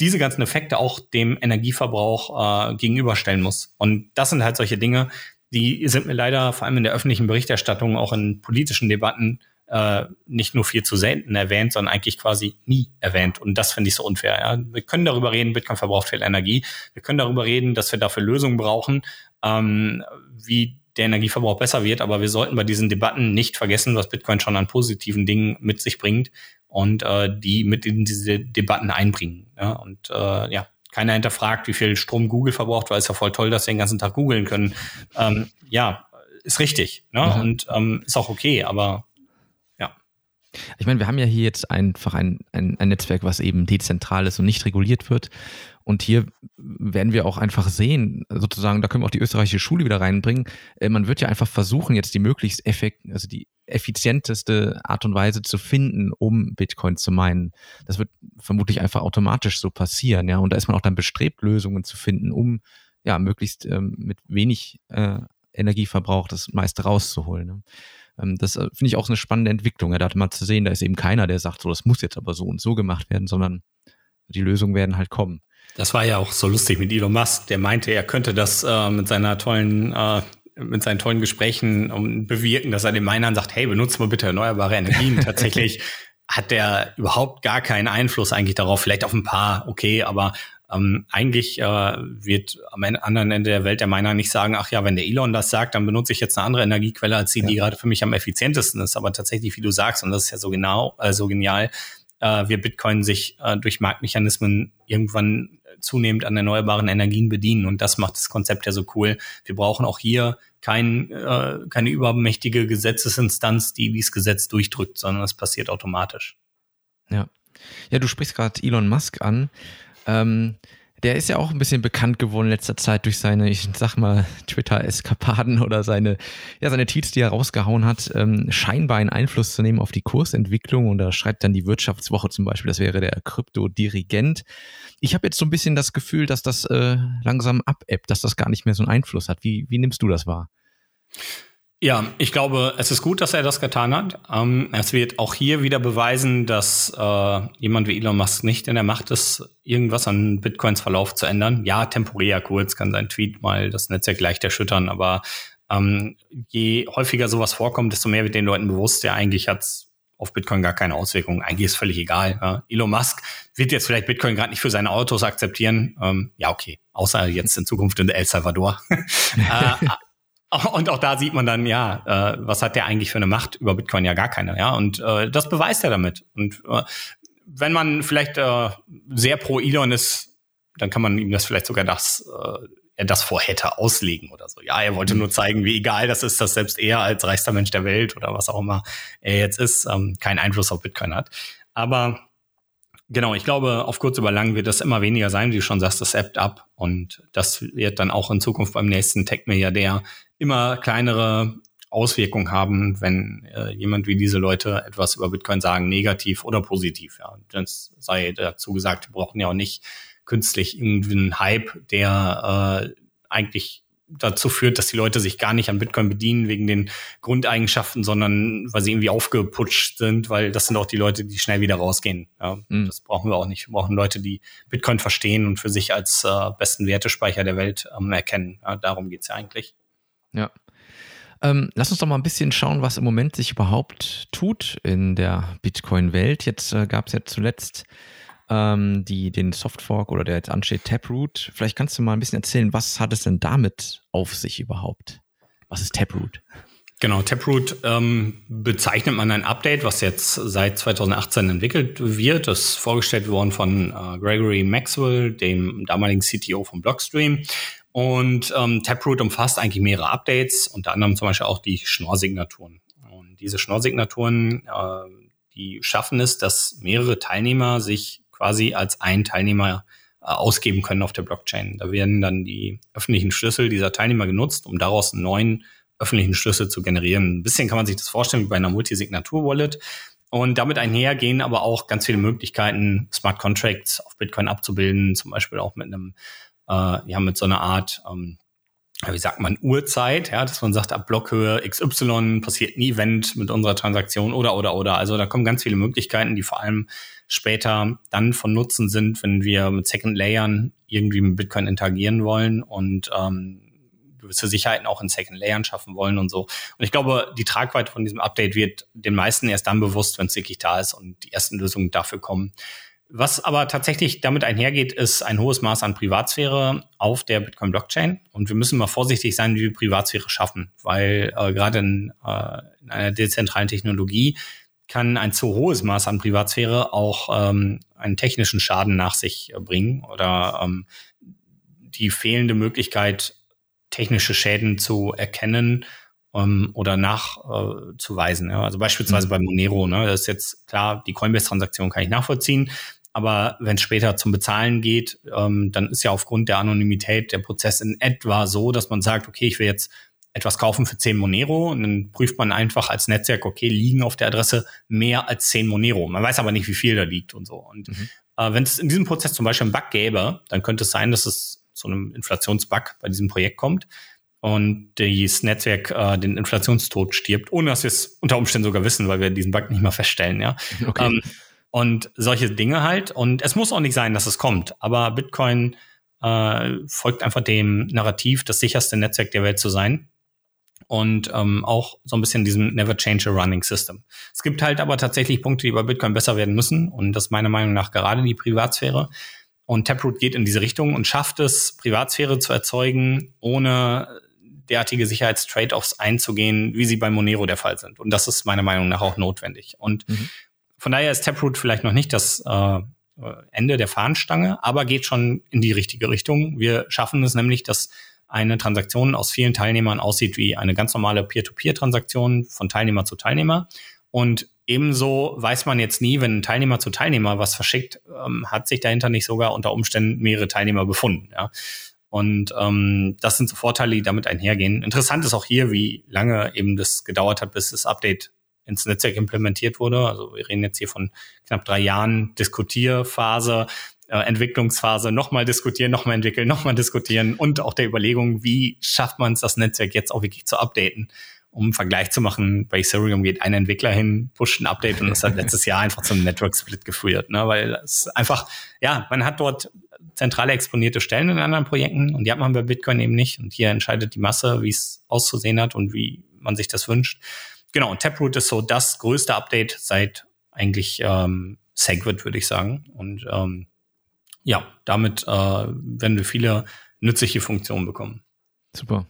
diese ganzen Effekte auch dem Energieverbrauch äh, gegenüberstellen muss. Und das sind halt solche Dinge, die sind mir leider vor allem in der öffentlichen Berichterstattung, auch in politischen Debatten äh, nicht nur viel zu selten erwähnt, sondern eigentlich quasi nie erwähnt. Und das finde ich so unfair. Ja? Wir können darüber reden, Bitcoin verbraucht viel Energie. Wir können darüber reden, dass wir dafür Lösungen brauchen, ähm, wie der Energieverbrauch besser wird. Aber wir sollten bei diesen Debatten nicht vergessen, was Bitcoin schon an positiven Dingen mit sich bringt und äh, die mit in diese Debatten einbringen. Ja? Und äh, ja, keiner hinterfragt, wie viel Strom Google verbraucht, weil es ja voll toll, dass wir den ganzen Tag googeln können. Ähm, ja, ist richtig ne? Mhm. und ähm, ist auch okay, aber ich meine, wir haben ja hier jetzt einfach ein, ein, ein Netzwerk, was eben dezentral ist und nicht reguliert wird. Und hier werden wir auch einfach sehen, sozusagen, da können wir auch die österreichische Schule wieder reinbringen. Äh, man wird ja einfach versuchen, jetzt die möglichst effekt, also die effizienteste Art und Weise zu finden, um Bitcoin zu meinen. Das wird vermutlich einfach automatisch so passieren, ja. Und da ist man auch dann bestrebt, Lösungen zu finden, um ja möglichst ähm, mit wenig äh, Energieverbrauch das meiste rauszuholen. Ne? Ähm, das äh, finde ich auch eine spannende Entwicklung, ja, da mal zu sehen, da ist eben keiner, der sagt, so, das muss jetzt aber so und so gemacht werden, sondern die Lösungen werden halt kommen. Das war ja auch so lustig mit Elon Musk, der meinte, er könnte das äh, mit seiner tollen äh, mit seinen tollen Gesprächen um, bewirken, dass er den Minern sagt, hey, benutzt mal bitte erneuerbare Energien. [LAUGHS] Tatsächlich hat der überhaupt gar keinen Einfluss eigentlich darauf, vielleicht auf ein paar, okay, aber Ähm, eigentlich äh, wird am anderen Ende der Welt der Miner nicht sagen, ach ja, wenn der Elon das sagt, dann benutze ich jetzt eine andere Energiequelle als die, ja. die gerade für mich am effizientesten ist. Aber tatsächlich, wie du sagst, und das ist ja so genau, äh, so genial, äh, wird Bitcoin sich äh, durch Marktmechanismen irgendwann zunehmend an erneuerbaren Energien bedienen. Und das macht das Konzept ja so cool. Wir brauchen auch hier kein, äh, keine übermächtige Gesetzesinstanz, die dieses Gesetz durchdrückt, sondern es passiert automatisch. Ja. Ja, du sprichst gerade Elon Musk an. Ähm, der ist ja auch ein bisschen bekannt geworden in letzter Zeit durch seine, ich sag mal, Twitter-Eskapaden oder seine, ja, seine Tweets, die er rausgehauen hat, ähm, scheinbar einen Einfluss zu nehmen auf die Kursentwicklung. Und da schreibt dann die Wirtschaftswoche zum Beispiel, das wäre der Kryptodirigent. Ich habe jetzt so ein bisschen das Gefühl, dass das äh, langsam abebbt, dass das gar nicht mehr so einen Einfluss hat. Wie, wie nimmst du das wahr? Ja, ich glaube, es ist gut, dass er das getan hat. Ähm, es wird auch hier wieder beweisen, dass äh, jemand wie Elon Musk nicht in der Macht ist, irgendwas an Bitcoins Verlauf zu ändern. Ja, temporär kurz kann sein Tweet mal das Netzwerk leicht erschüttern, aber ähm, je häufiger sowas vorkommt, desto mehr wird den Leuten bewusst, ja, eigentlich hat's auf Bitcoin gar keine Auswirkungen. Eigentlich ist völlig egal. Ja. Elon Musk wird jetzt vielleicht Bitcoin gerade nicht für seine Autos akzeptieren. Ähm, ja, okay. Außer jetzt in Zukunft in El Salvador. [LAUGHS] äh, [LAUGHS] und auch da sieht man dann, ja, äh, was hat der eigentlich für eine Macht über Bitcoin? Ja, gar keine, ja. Und äh, das beweist er damit. Und äh, wenn man vielleicht äh, sehr pro Elon ist, dann kann man ihm das vielleicht sogar das, äh, er das vorhätte auslegen oder so. Ja, er wollte nur zeigen, wie egal das ist, dass selbst er als reichster Mensch der Welt oder was auch immer er jetzt ist, ähm, keinen Einfluss auf Bitcoin hat. Aber Genau, ich glaube, auf kurz über lang wird das immer weniger sein, wie du schon sagst, das ebbt ab. Und das wird dann auch in Zukunft beim nächsten Tech-Milliardär immer kleinere Auswirkungen haben, wenn äh, jemand wie diese Leute etwas über Bitcoin sagen, negativ oder positiv. Ja, das sei dazu gesagt, wir brauchen ja auch nicht künstlich irgendwie einen Hype, der äh, eigentlich dazu führt, dass die Leute sich gar nicht an Bitcoin bedienen wegen den Grundeigenschaften, sondern weil sie irgendwie aufgeputscht sind, weil das sind auch die Leute, die schnell wieder rausgehen. Ja, mhm. Das brauchen wir auch nicht. Wir brauchen Leute, die Bitcoin verstehen und für sich als äh, besten Wertespeicher der Welt ähm, erkennen. Ja, darum geht's ja eigentlich. Ja. Ähm, lass uns doch mal ein bisschen schauen, was im Moment sich überhaupt tut in der Bitcoin-Welt. Jetzt äh, gab es ja zuletzt ähm, die, den Softfork oder der jetzt ansteht, Taproot. Vielleicht kannst du mal ein bisschen erzählen, was hat es denn damit auf sich überhaupt? Was ist Taproot? Genau, Taproot ähm, bezeichnet man ein Update, was jetzt seit 2018 entwickelt wird. Das ist vorgestellt worden von äh, Gregory Maxwell, dem damaligen CTO von Blockstream. Und ähm, Taproot umfasst eigentlich mehrere Updates, unter anderem zum Beispiel auch die Schnorr-Signaturen. Und diese Schnorr-Signaturen, äh, die schaffen es, dass mehrere Teilnehmer sich quasi als ein Teilnehmer äh, ausgeben können auf der Blockchain. Da werden dann die öffentlichen Schlüssel dieser Teilnehmer genutzt, um daraus einen neuen öffentlichen Schlüssel zu generieren. Ein bisschen kann man sich das vorstellen wie bei einer Multisignatur-Wallet. Und damit einher gehen aber auch ganz viele Möglichkeiten, Smart Contracts auf Bitcoin abzubilden, zum Beispiel auch mit einem, äh, ja, mit so einer Art, ähm, wie sagt man, Uhrzeit, ja, dass man sagt, ab Blockhöhe XY passiert ein Event mit unserer Transaktion oder, oder, oder. Also da kommen ganz viele Möglichkeiten, die vor allem später dann von Nutzen sind, wenn wir mit Second Layern irgendwie mit Bitcoin interagieren wollen und ähm, gewisse Sicherheiten auch in Second Layern schaffen wollen und so. Und ich glaube, die Tragweite von diesem Update wird den meisten erst dann bewusst, wenn es wirklich da ist und die ersten Lösungen dafür kommen. Was aber tatsächlich damit einhergeht, ist ein hohes Maß an Privatsphäre auf der Bitcoin-Blockchain. Und wir müssen mal vorsichtig sein, wie wir Privatsphäre schaffen, weil äh, gerade in, äh, in einer dezentralen Technologie kann ein zu hohes Maß an Privatsphäre auch ähm, einen technischen Schaden nach sich äh, bringen oder ähm, die fehlende Möglichkeit, technische Schäden zu erkennen ähm, oder nachzuweisen. Äh, ja. Also beispielsweise mhm. bei Monero, ne, das ist jetzt klar, die Coinbase-Transaktion kann ich nachvollziehen, aber wenn es später zum Bezahlen geht, ähm, dann ist ja aufgrund der Anonymität der Prozess in etwa so, dass man sagt, okay, ich will jetzt etwas kaufen für 10 Monero und dann prüft man einfach als Netzwerk, okay, liegen auf der Adresse mehr als 10 Monero. Man weiß aber nicht, wie viel da liegt und so. Und mhm. äh, wenn es in diesem Prozess zum Beispiel einen Bug gäbe, dann könnte es sein, dass es zu einem Inflationsbug bei diesem Projekt kommt und das Netzwerk äh, den Inflationstod stirbt, ohne dass wir es unter Umständen sogar wissen, weil wir diesen Bug nicht mal feststellen, ja. Okay. Ähm, und solche Dinge halt. Und es muss auch nicht sein, dass es kommt. Aber Bitcoin äh, folgt einfach dem Narrativ, das sicherste Netzwerk der Welt zu sein und ähm, auch so ein bisschen diesem Never Change a Running System. Es gibt halt aber tatsächlich Punkte, die bei Bitcoin besser werden müssen und das ist meiner Meinung nach gerade die Privatsphäre. Und Taproot geht in diese Richtung und schafft es, Privatsphäre zu erzeugen, ohne derartige Sicherheitstrade-offs einzugehen, wie sie bei Monero der Fall sind. Und das ist meiner Meinung nach auch notwendig. Und mhm. Von daher ist Taproot vielleicht noch nicht das äh, Ende der Fahnenstange, aber geht schon in die richtige Richtung. Wir schaffen es nämlich, dass eine Transaktion aus vielen Teilnehmern aussieht wie eine ganz normale Peer-to-Peer-Transaktion von Teilnehmer zu Teilnehmer. Und ebenso weiß man jetzt nie, wenn ein Teilnehmer zu Teilnehmer was verschickt, ähm, hat sich dahinter nicht sogar unter Umständen mehrere Teilnehmer befunden. Ja? Und ähm, das sind so Vorteile, die damit einhergehen. Interessant ist auch hier, wie lange eben das gedauert hat, bis das Update ins Netzwerk implementiert wurde. Also wir reden jetzt hier von knapp drei Jahren Diskutierphase, äh, Entwicklungsphase, nochmal diskutieren, nochmal entwickeln, nochmal diskutieren und auch der Überlegung, wie schafft man es, das Netzwerk jetzt auch wirklich zu updaten. Um einen Vergleich zu machen, bei Ethereum geht ein Entwickler hin, pusht ein Update und das hat letztes Jahr einfach zum Network Split geführt, ne? weil es einfach, ja, man hat dort zentrale exponierte Stellen in anderen Projekten und die hat man bei Bitcoin eben nicht. Und hier entscheidet die Masse, wie es auszusehen hat und wie man sich das wünscht. Genau, und Taproot ist so das größte Update seit eigentlich ähm, Segwit, würde ich sagen. Und ähm, ja, damit äh, werden wir viele nützliche Funktionen bekommen. Super.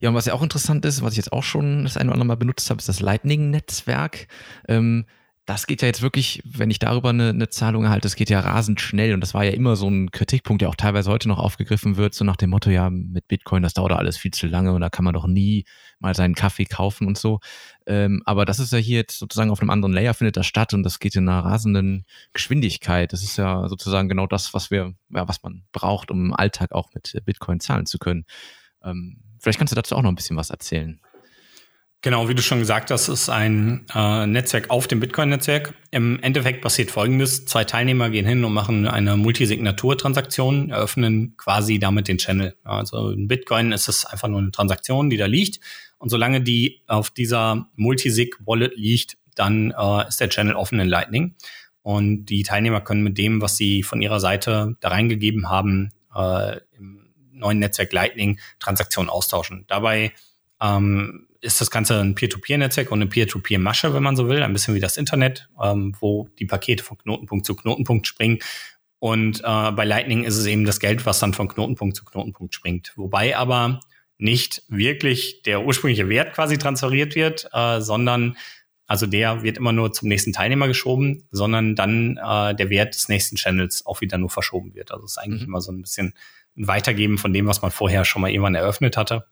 Ja, und was ja auch interessant ist, was ich jetzt auch schon das eine oder andere Mal benutzt habe, ist das Lightning-Netzwerk. Ähm, das geht ja jetzt wirklich, wenn ich darüber eine, eine Zahlung erhalte, das geht ja rasend schnell. Und das war ja immer so ein Kritikpunkt, der auch teilweise heute noch aufgegriffen wird, so nach dem Motto, ja, mit Bitcoin, das dauert alles viel zu lange und da kann man doch nie mal seinen Kaffee kaufen und so. Ähm, aber das ist ja hier jetzt sozusagen auf einem anderen Layer findet das statt und das geht in einer rasenden Geschwindigkeit. Das ist ja sozusagen genau das, was wir, ja, was man braucht, um im Alltag auch mit Bitcoin zahlen zu können. Ähm, vielleicht kannst du dazu auch noch ein bisschen was erzählen. Genau, wie du schon gesagt hast, ist ein äh, Netzwerk auf dem Bitcoin-Netzwerk. Im Endeffekt passiert Folgendes. Zwei Teilnehmer gehen hin und machen eine Multisignatur-Transaktion, eröffnen quasi damit den Channel. Also in Bitcoin ist es einfach nur eine Transaktion, die da liegt. Und solange die auf dieser Multisig-Wallet liegt, dann äh, ist der Channel offen in Lightning. Und die Teilnehmer können mit dem, was sie von ihrer Seite da reingegeben haben, äh, im neuen Netzwerk Lightning Transaktionen austauschen. Dabei ähm, ist das Ganze ein Peer-to-Peer-Netzwerk und eine Peer-to-Peer-Masche, wenn man so will, ein bisschen wie das Internet, ähm, wo die Pakete von Knotenpunkt zu Knotenpunkt springen. Und äh, bei Lightning ist es eben das Geld, was dann von Knotenpunkt zu Knotenpunkt springt. Wobei aber nicht wirklich der ursprüngliche Wert quasi transferiert wird, äh, sondern also der wird immer nur zum nächsten Teilnehmer geschoben, sondern dann äh, der Wert des nächsten Channels auch wieder nur verschoben wird. Also es ist eigentlich mhm. immer so ein bisschen ein Weitergeben von dem, was man vorher schon mal irgendwann eröffnet hatte.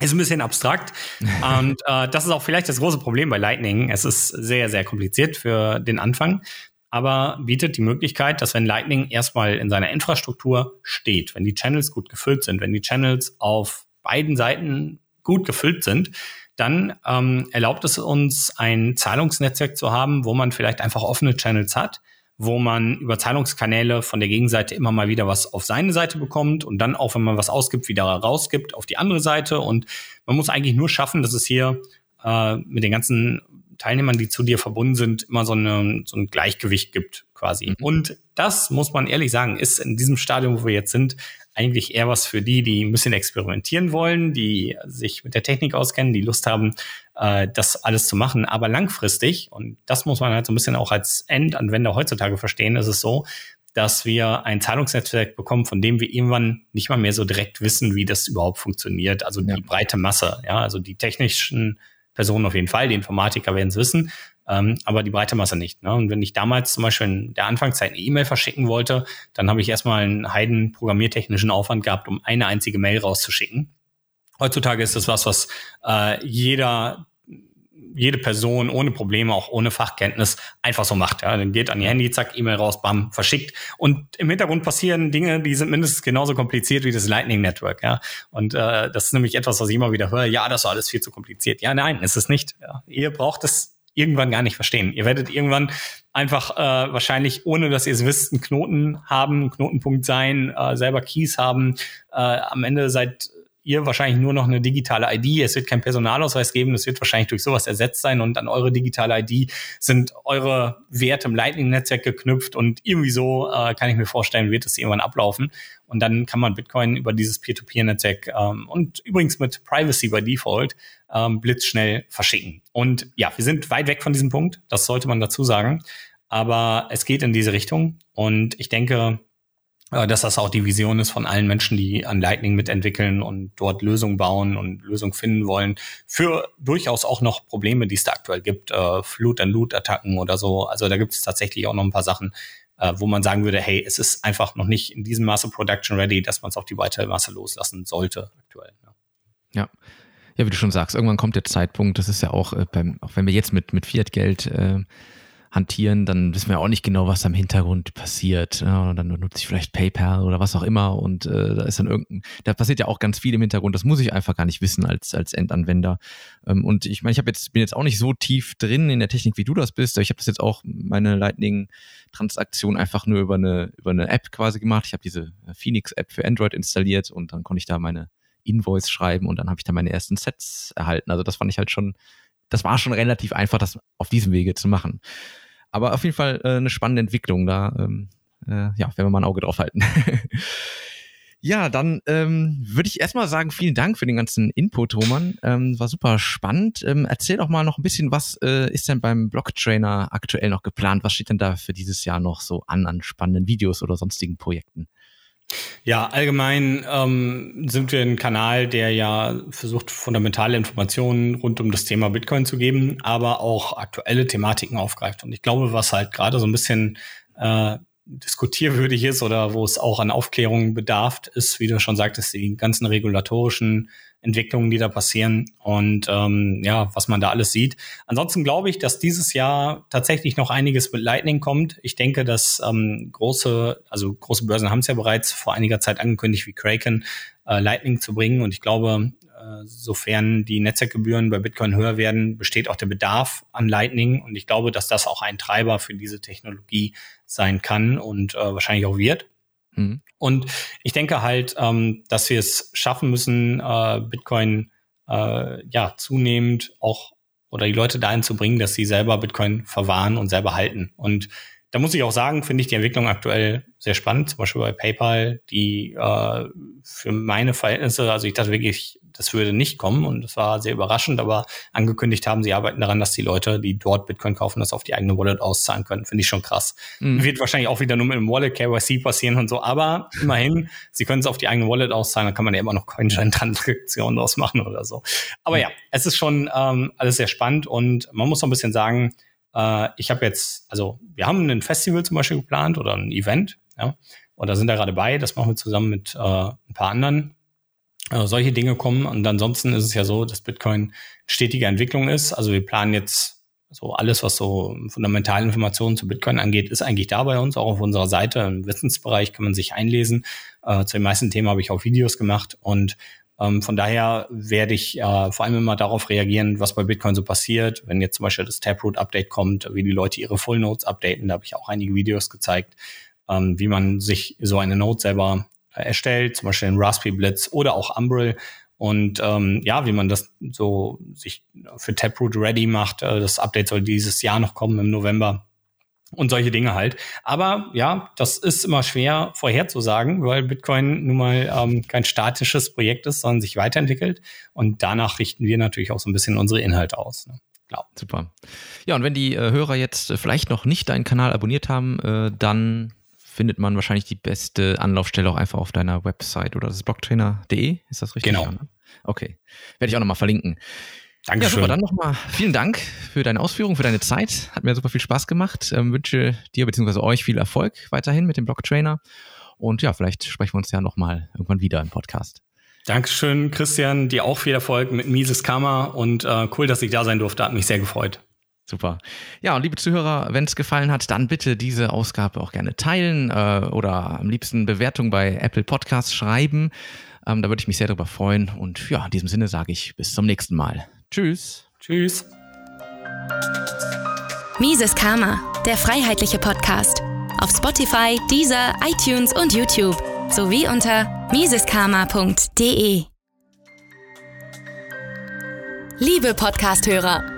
Ist ein bisschen abstrakt. [LAUGHS] und äh, das ist auch vielleicht das große Problem bei Lightning. Es ist sehr, sehr kompliziert für den Anfang, aber bietet die Möglichkeit, dass wenn Lightning erstmal in seiner Infrastruktur steht, wenn die Channels gut gefüllt sind, wenn die Channels auf beiden Seiten gut gefüllt sind, dann ähm, erlaubt es uns, ein Zahlungsnetzwerk zu haben, wo man vielleicht einfach offene Channels hat, wo man über Zahlungskanäle von der Gegenseite immer mal wieder was auf seine Seite bekommt und dann auch, wenn man was ausgibt, wieder rausgibt auf die andere Seite. Und man muss eigentlich nur schaffen, dass es hier äh, mit den ganzen Teilnehmern, die zu dir verbunden sind, immer so, eine, so ein Gleichgewicht gibt quasi. Mhm. Und das muss man ehrlich sagen, ist in diesem Stadium, wo wir jetzt sind, eigentlich eher was für die, die ein bisschen experimentieren wollen, die sich mit der Technik auskennen, die Lust haben, äh, das alles zu machen. Aber langfristig, und das muss man halt so ein bisschen auch als Endanwender heutzutage verstehen, ist es so, dass wir ein Zahlungsnetzwerk bekommen, von dem wir irgendwann nicht mal mehr so direkt wissen, wie das überhaupt funktioniert. Also die ja. breite Masse, ja, also die technischen Personen auf jeden Fall, die Informatiker werden es wissen, ähm, aber die breite Masse nicht. Ne? Und wenn ich damals zum Beispiel in der Anfangszeit eine E-Mail verschicken wollte, dann habe ich erstmal einen heiden programmiertechnischen Aufwand gehabt, um eine einzige Mail rauszuschicken. Heutzutage ist das was, was äh, jeder jede Person ohne Probleme, auch ohne Fachkenntnis, einfach so macht. Ja, dann geht an ihr Handy, zack, E-Mail raus, bam, verschickt. Und im Hintergrund passieren Dinge, die sind mindestens genauso kompliziert wie das Lightning Network. Ja, und äh, das ist nämlich etwas, was ich immer wieder höre. Ja, das ist alles viel zu kompliziert. Ja, nein, ist es nicht. Ja, ihr braucht es irgendwann gar nicht verstehen. Ihr werdet irgendwann einfach äh, wahrscheinlich, ohne dass ihr es wisst, einen Knoten haben, einen Knotenpunkt sein, äh, selber Keys haben. Äh, am Ende seid ihr wahrscheinlich nur noch eine digitale ID. Es wird kein Personalausweis geben. Es wird wahrscheinlich durch sowas ersetzt sein und an eure digitale ID sind eure Werte im Lightning-Netzwerk geknüpft und irgendwie so äh, kann ich mir vorstellen, wird es irgendwann ablaufen. Und dann kann man Bitcoin über dieses Peer-to-Peer-Netzwerk ähm, und übrigens mit Privacy by Default ähm, blitzschnell verschicken. Und ja, wir sind weit weg von diesem Punkt. Das sollte man dazu sagen. Aber es geht in diese Richtung. Und ich denke, äh, dass das auch die Vision ist von allen Menschen, die an Lightning mitentwickeln und dort Lösungen bauen und Lösungen finden wollen für durchaus auch noch Probleme, die es da aktuell gibt, äh, Flut-and-Loot-Attacken oder so. Also da gibt es tatsächlich auch noch ein paar Sachen, äh, wo man sagen würde, hey, es ist einfach noch nicht in diesem Maße Production ready, dass man es auf die weitere Masse loslassen sollte aktuell. Ja. ja. Ja, wie du schon sagst, irgendwann kommt der Zeitpunkt, das ist ja auch äh, beim, auch wenn wir jetzt mit, mit Fiat-Geld äh, hantieren, dann wissen wir auch nicht genau, was am Hintergrund passiert. Ja, und dann nutze ich vielleicht PayPal oder was auch immer und äh, da ist dann irgendein, da passiert ja auch ganz viel im Hintergrund. Das muss ich einfach gar nicht wissen als als Endanwender. Ähm, und ich meine, ich habe jetzt bin jetzt auch nicht so tief drin in der Technik, wie du das bist. Ich habe das jetzt auch meine Lightning-Transaktion einfach nur über eine über eine App quasi gemacht. Ich habe diese Phoenix-App für Android installiert und dann konnte ich da meine Invoice schreiben und dann habe ich da meine ersten Sets erhalten. Also das fand ich halt schon das war schon relativ einfach, das auf diesem Wege zu machen. Aber auf jeden Fall äh, eine spannende Entwicklung. Da ähm, äh, ja, werden wir mal ein Auge drauf halten. [LAUGHS] ja, dann ähm, würde ich erstmal sagen, vielen Dank für den ganzen Input, Roman. Ähm, war super spannend. Ähm, erzähl doch mal noch ein bisschen, was äh, ist denn beim Blocktrainer aktuell noch geplant? Was steht denn da für dieses Jahr noch so an an spannenden Videos oder sonstigen Projekten? Ja, allgemein ähm, sind wir ein Kanal, der ja versucht, fundamentale Informationen rund um das Thema Bitcoin zu geben, aber auch aktuelle Thematiken aufgreift. Und ich glaube, was halt gerade so ein bisschen äh, diskutierwürdig ist oder wo es auch an Aufklärung bedarf, ist, wie du schon sagtest, die ganzen regulatorischen Entwicklungen, die da passieren und ähm, ja, was man da alles sieht. Ansonsten glaube ich, dass dieses Jahr tatsächlich noch einiges mit Lightning kommt. Ich denke, dass ähm, große, also große Börsen haben es ja bereits vor einiger Zeit angekündigt, wie Kraken äh, Lightning zu bringen. Und ich glaube, äh, sofern die Netzwerkgebühren bei Bitcoin höher werden, besteht auch der Bedarf an Lightning. Und ich glaube, dass das auch ein Treiber für diese Technologie sein kann und äh, wahrscheinlich auch wird. Mhm. Und ich denke halt, ähm, dass wir es schaffen müssen, äh, Bitcoin äh, ja zunehmend auch oder die Leute dahin zu bringen, dass sie selber Bitcoin verwahren und selber halten. Und da muss ich auch sagen, finde ich die Entwicklung aktuell sehr spannend. Zum Beispiel bei PayPal, die äh, für meine Verhältnisse, also ich dachte wirklich, das würde nicht kommen und das war sehr überraschend, aber angekündigt haben, sie arbeiten daran, dass die Leute, die dort Bitcoin kaufen, das auf die eigene Wallet auszahlen können. Finde ich schon krass. Mhm. Wird wahrscheinlich auch wieder nur mit dem Wallet KYC passieren und so, aber immerhin, sie können es auf die eigene Wallet auszahlen, dann kann man ja immer noch Coinschein-Transaktionen draus machen oder so. Aber mhm. ja, es ist schon ähm, alles sehr spannend und man muss noch ein bisschen sagen, äh, ich habe jetzt, also wir haben ein Festival zum Beispiel geplant oder ein Event, ja, und da sind wir gerade bei, das machen wir zusammen mit äh, ein paar anderen also solche Dinge kommen. Und ansonsten ist es ja so, dass Bitcoin stetige Entwicklung ist. Also wir planen jetzt so alles, was so fundamentale Informationen zu Bitcoin angeht, ist eigentlich da bei uns, auch auf unserer Seite. Im Wissensbereich kann man sich einlesen. Äh, zu den meisten Themen habe ich auch Videos gemacht und ähm, von daher werde ich äh, vor allem immer darauf reagieren, was bei Bitcoin so passiert. Wenn jetzt zum Beispiel das Taproot-Update kommt, wie die Leute ihre Full Notes updaten, da habe ich auch einige Videos gezeigt, ähm, wie man sich so eine Note selber erstellt, zum Beispiel in Raspberry Blitz oder auch Umbrel. Und ähm, ja, wie man das so sich für Taproot ready macht. Äh, das Update soll dieses Jahr noch kommen im November und solche Dinge halt. Aber ja, das ist immer schwer vorherzusagen, weil Bitcoin nun mal ähm, kein statisches Projekt ist, sondern sich weiterentwickelt. Und danach richten wir natürlich auch so ein bisschen unsere Inhalte aus. Ne? Klar. Super. Ja, und wenn die äh, Hörer jetzt äh, vielleicht noch nicht deinen Kanal abonniert haben, äh, dann findet man wahrscheinlich die beste Anlaufstelle auch einfach auf deiner Website oder das ist blocktrainer.de, ist das richtig? Genau. Ja, ne? Okay. Werde ich auch nochmal verlinken. Dankeschön. Ja, super, dann nochmal vielen Dank für deine Ausführungen, für deine Zeit. Hat mir super viel Spaß gemacht. Ähm, wünsche dir bzw. euch viel Erfolg weiterhin mit dem Blocktrainer. Und ja, vielleicht sprechen wir uns ja nochmal irgendwann wieder im Podcast. Dankeschön, Christian. Dir auch viel Erfolg mit Mises Karma und äh, cool, dass ich da sein durfte. Hat mich sehr gefreut. Super. Ja, und liebe Zuhörer, wenn es gefallen hat, dann bitte diese Ausgabe auch gerne teilen äh, oder am liebsten Bewertung bei Apple Podcasts schreiben. Ähm, da würde ich mich sehr darüber freuen. Und ja, in diesem Sinne sage ich bis zum nächsten Mal. Tschüss. Tschüss. Mises Karma, der freiheitliche Podcast. Auf Spotify, Deezer, iTunes und YouTube sowie unter miseskarma.de. Liebe Podcasthörer,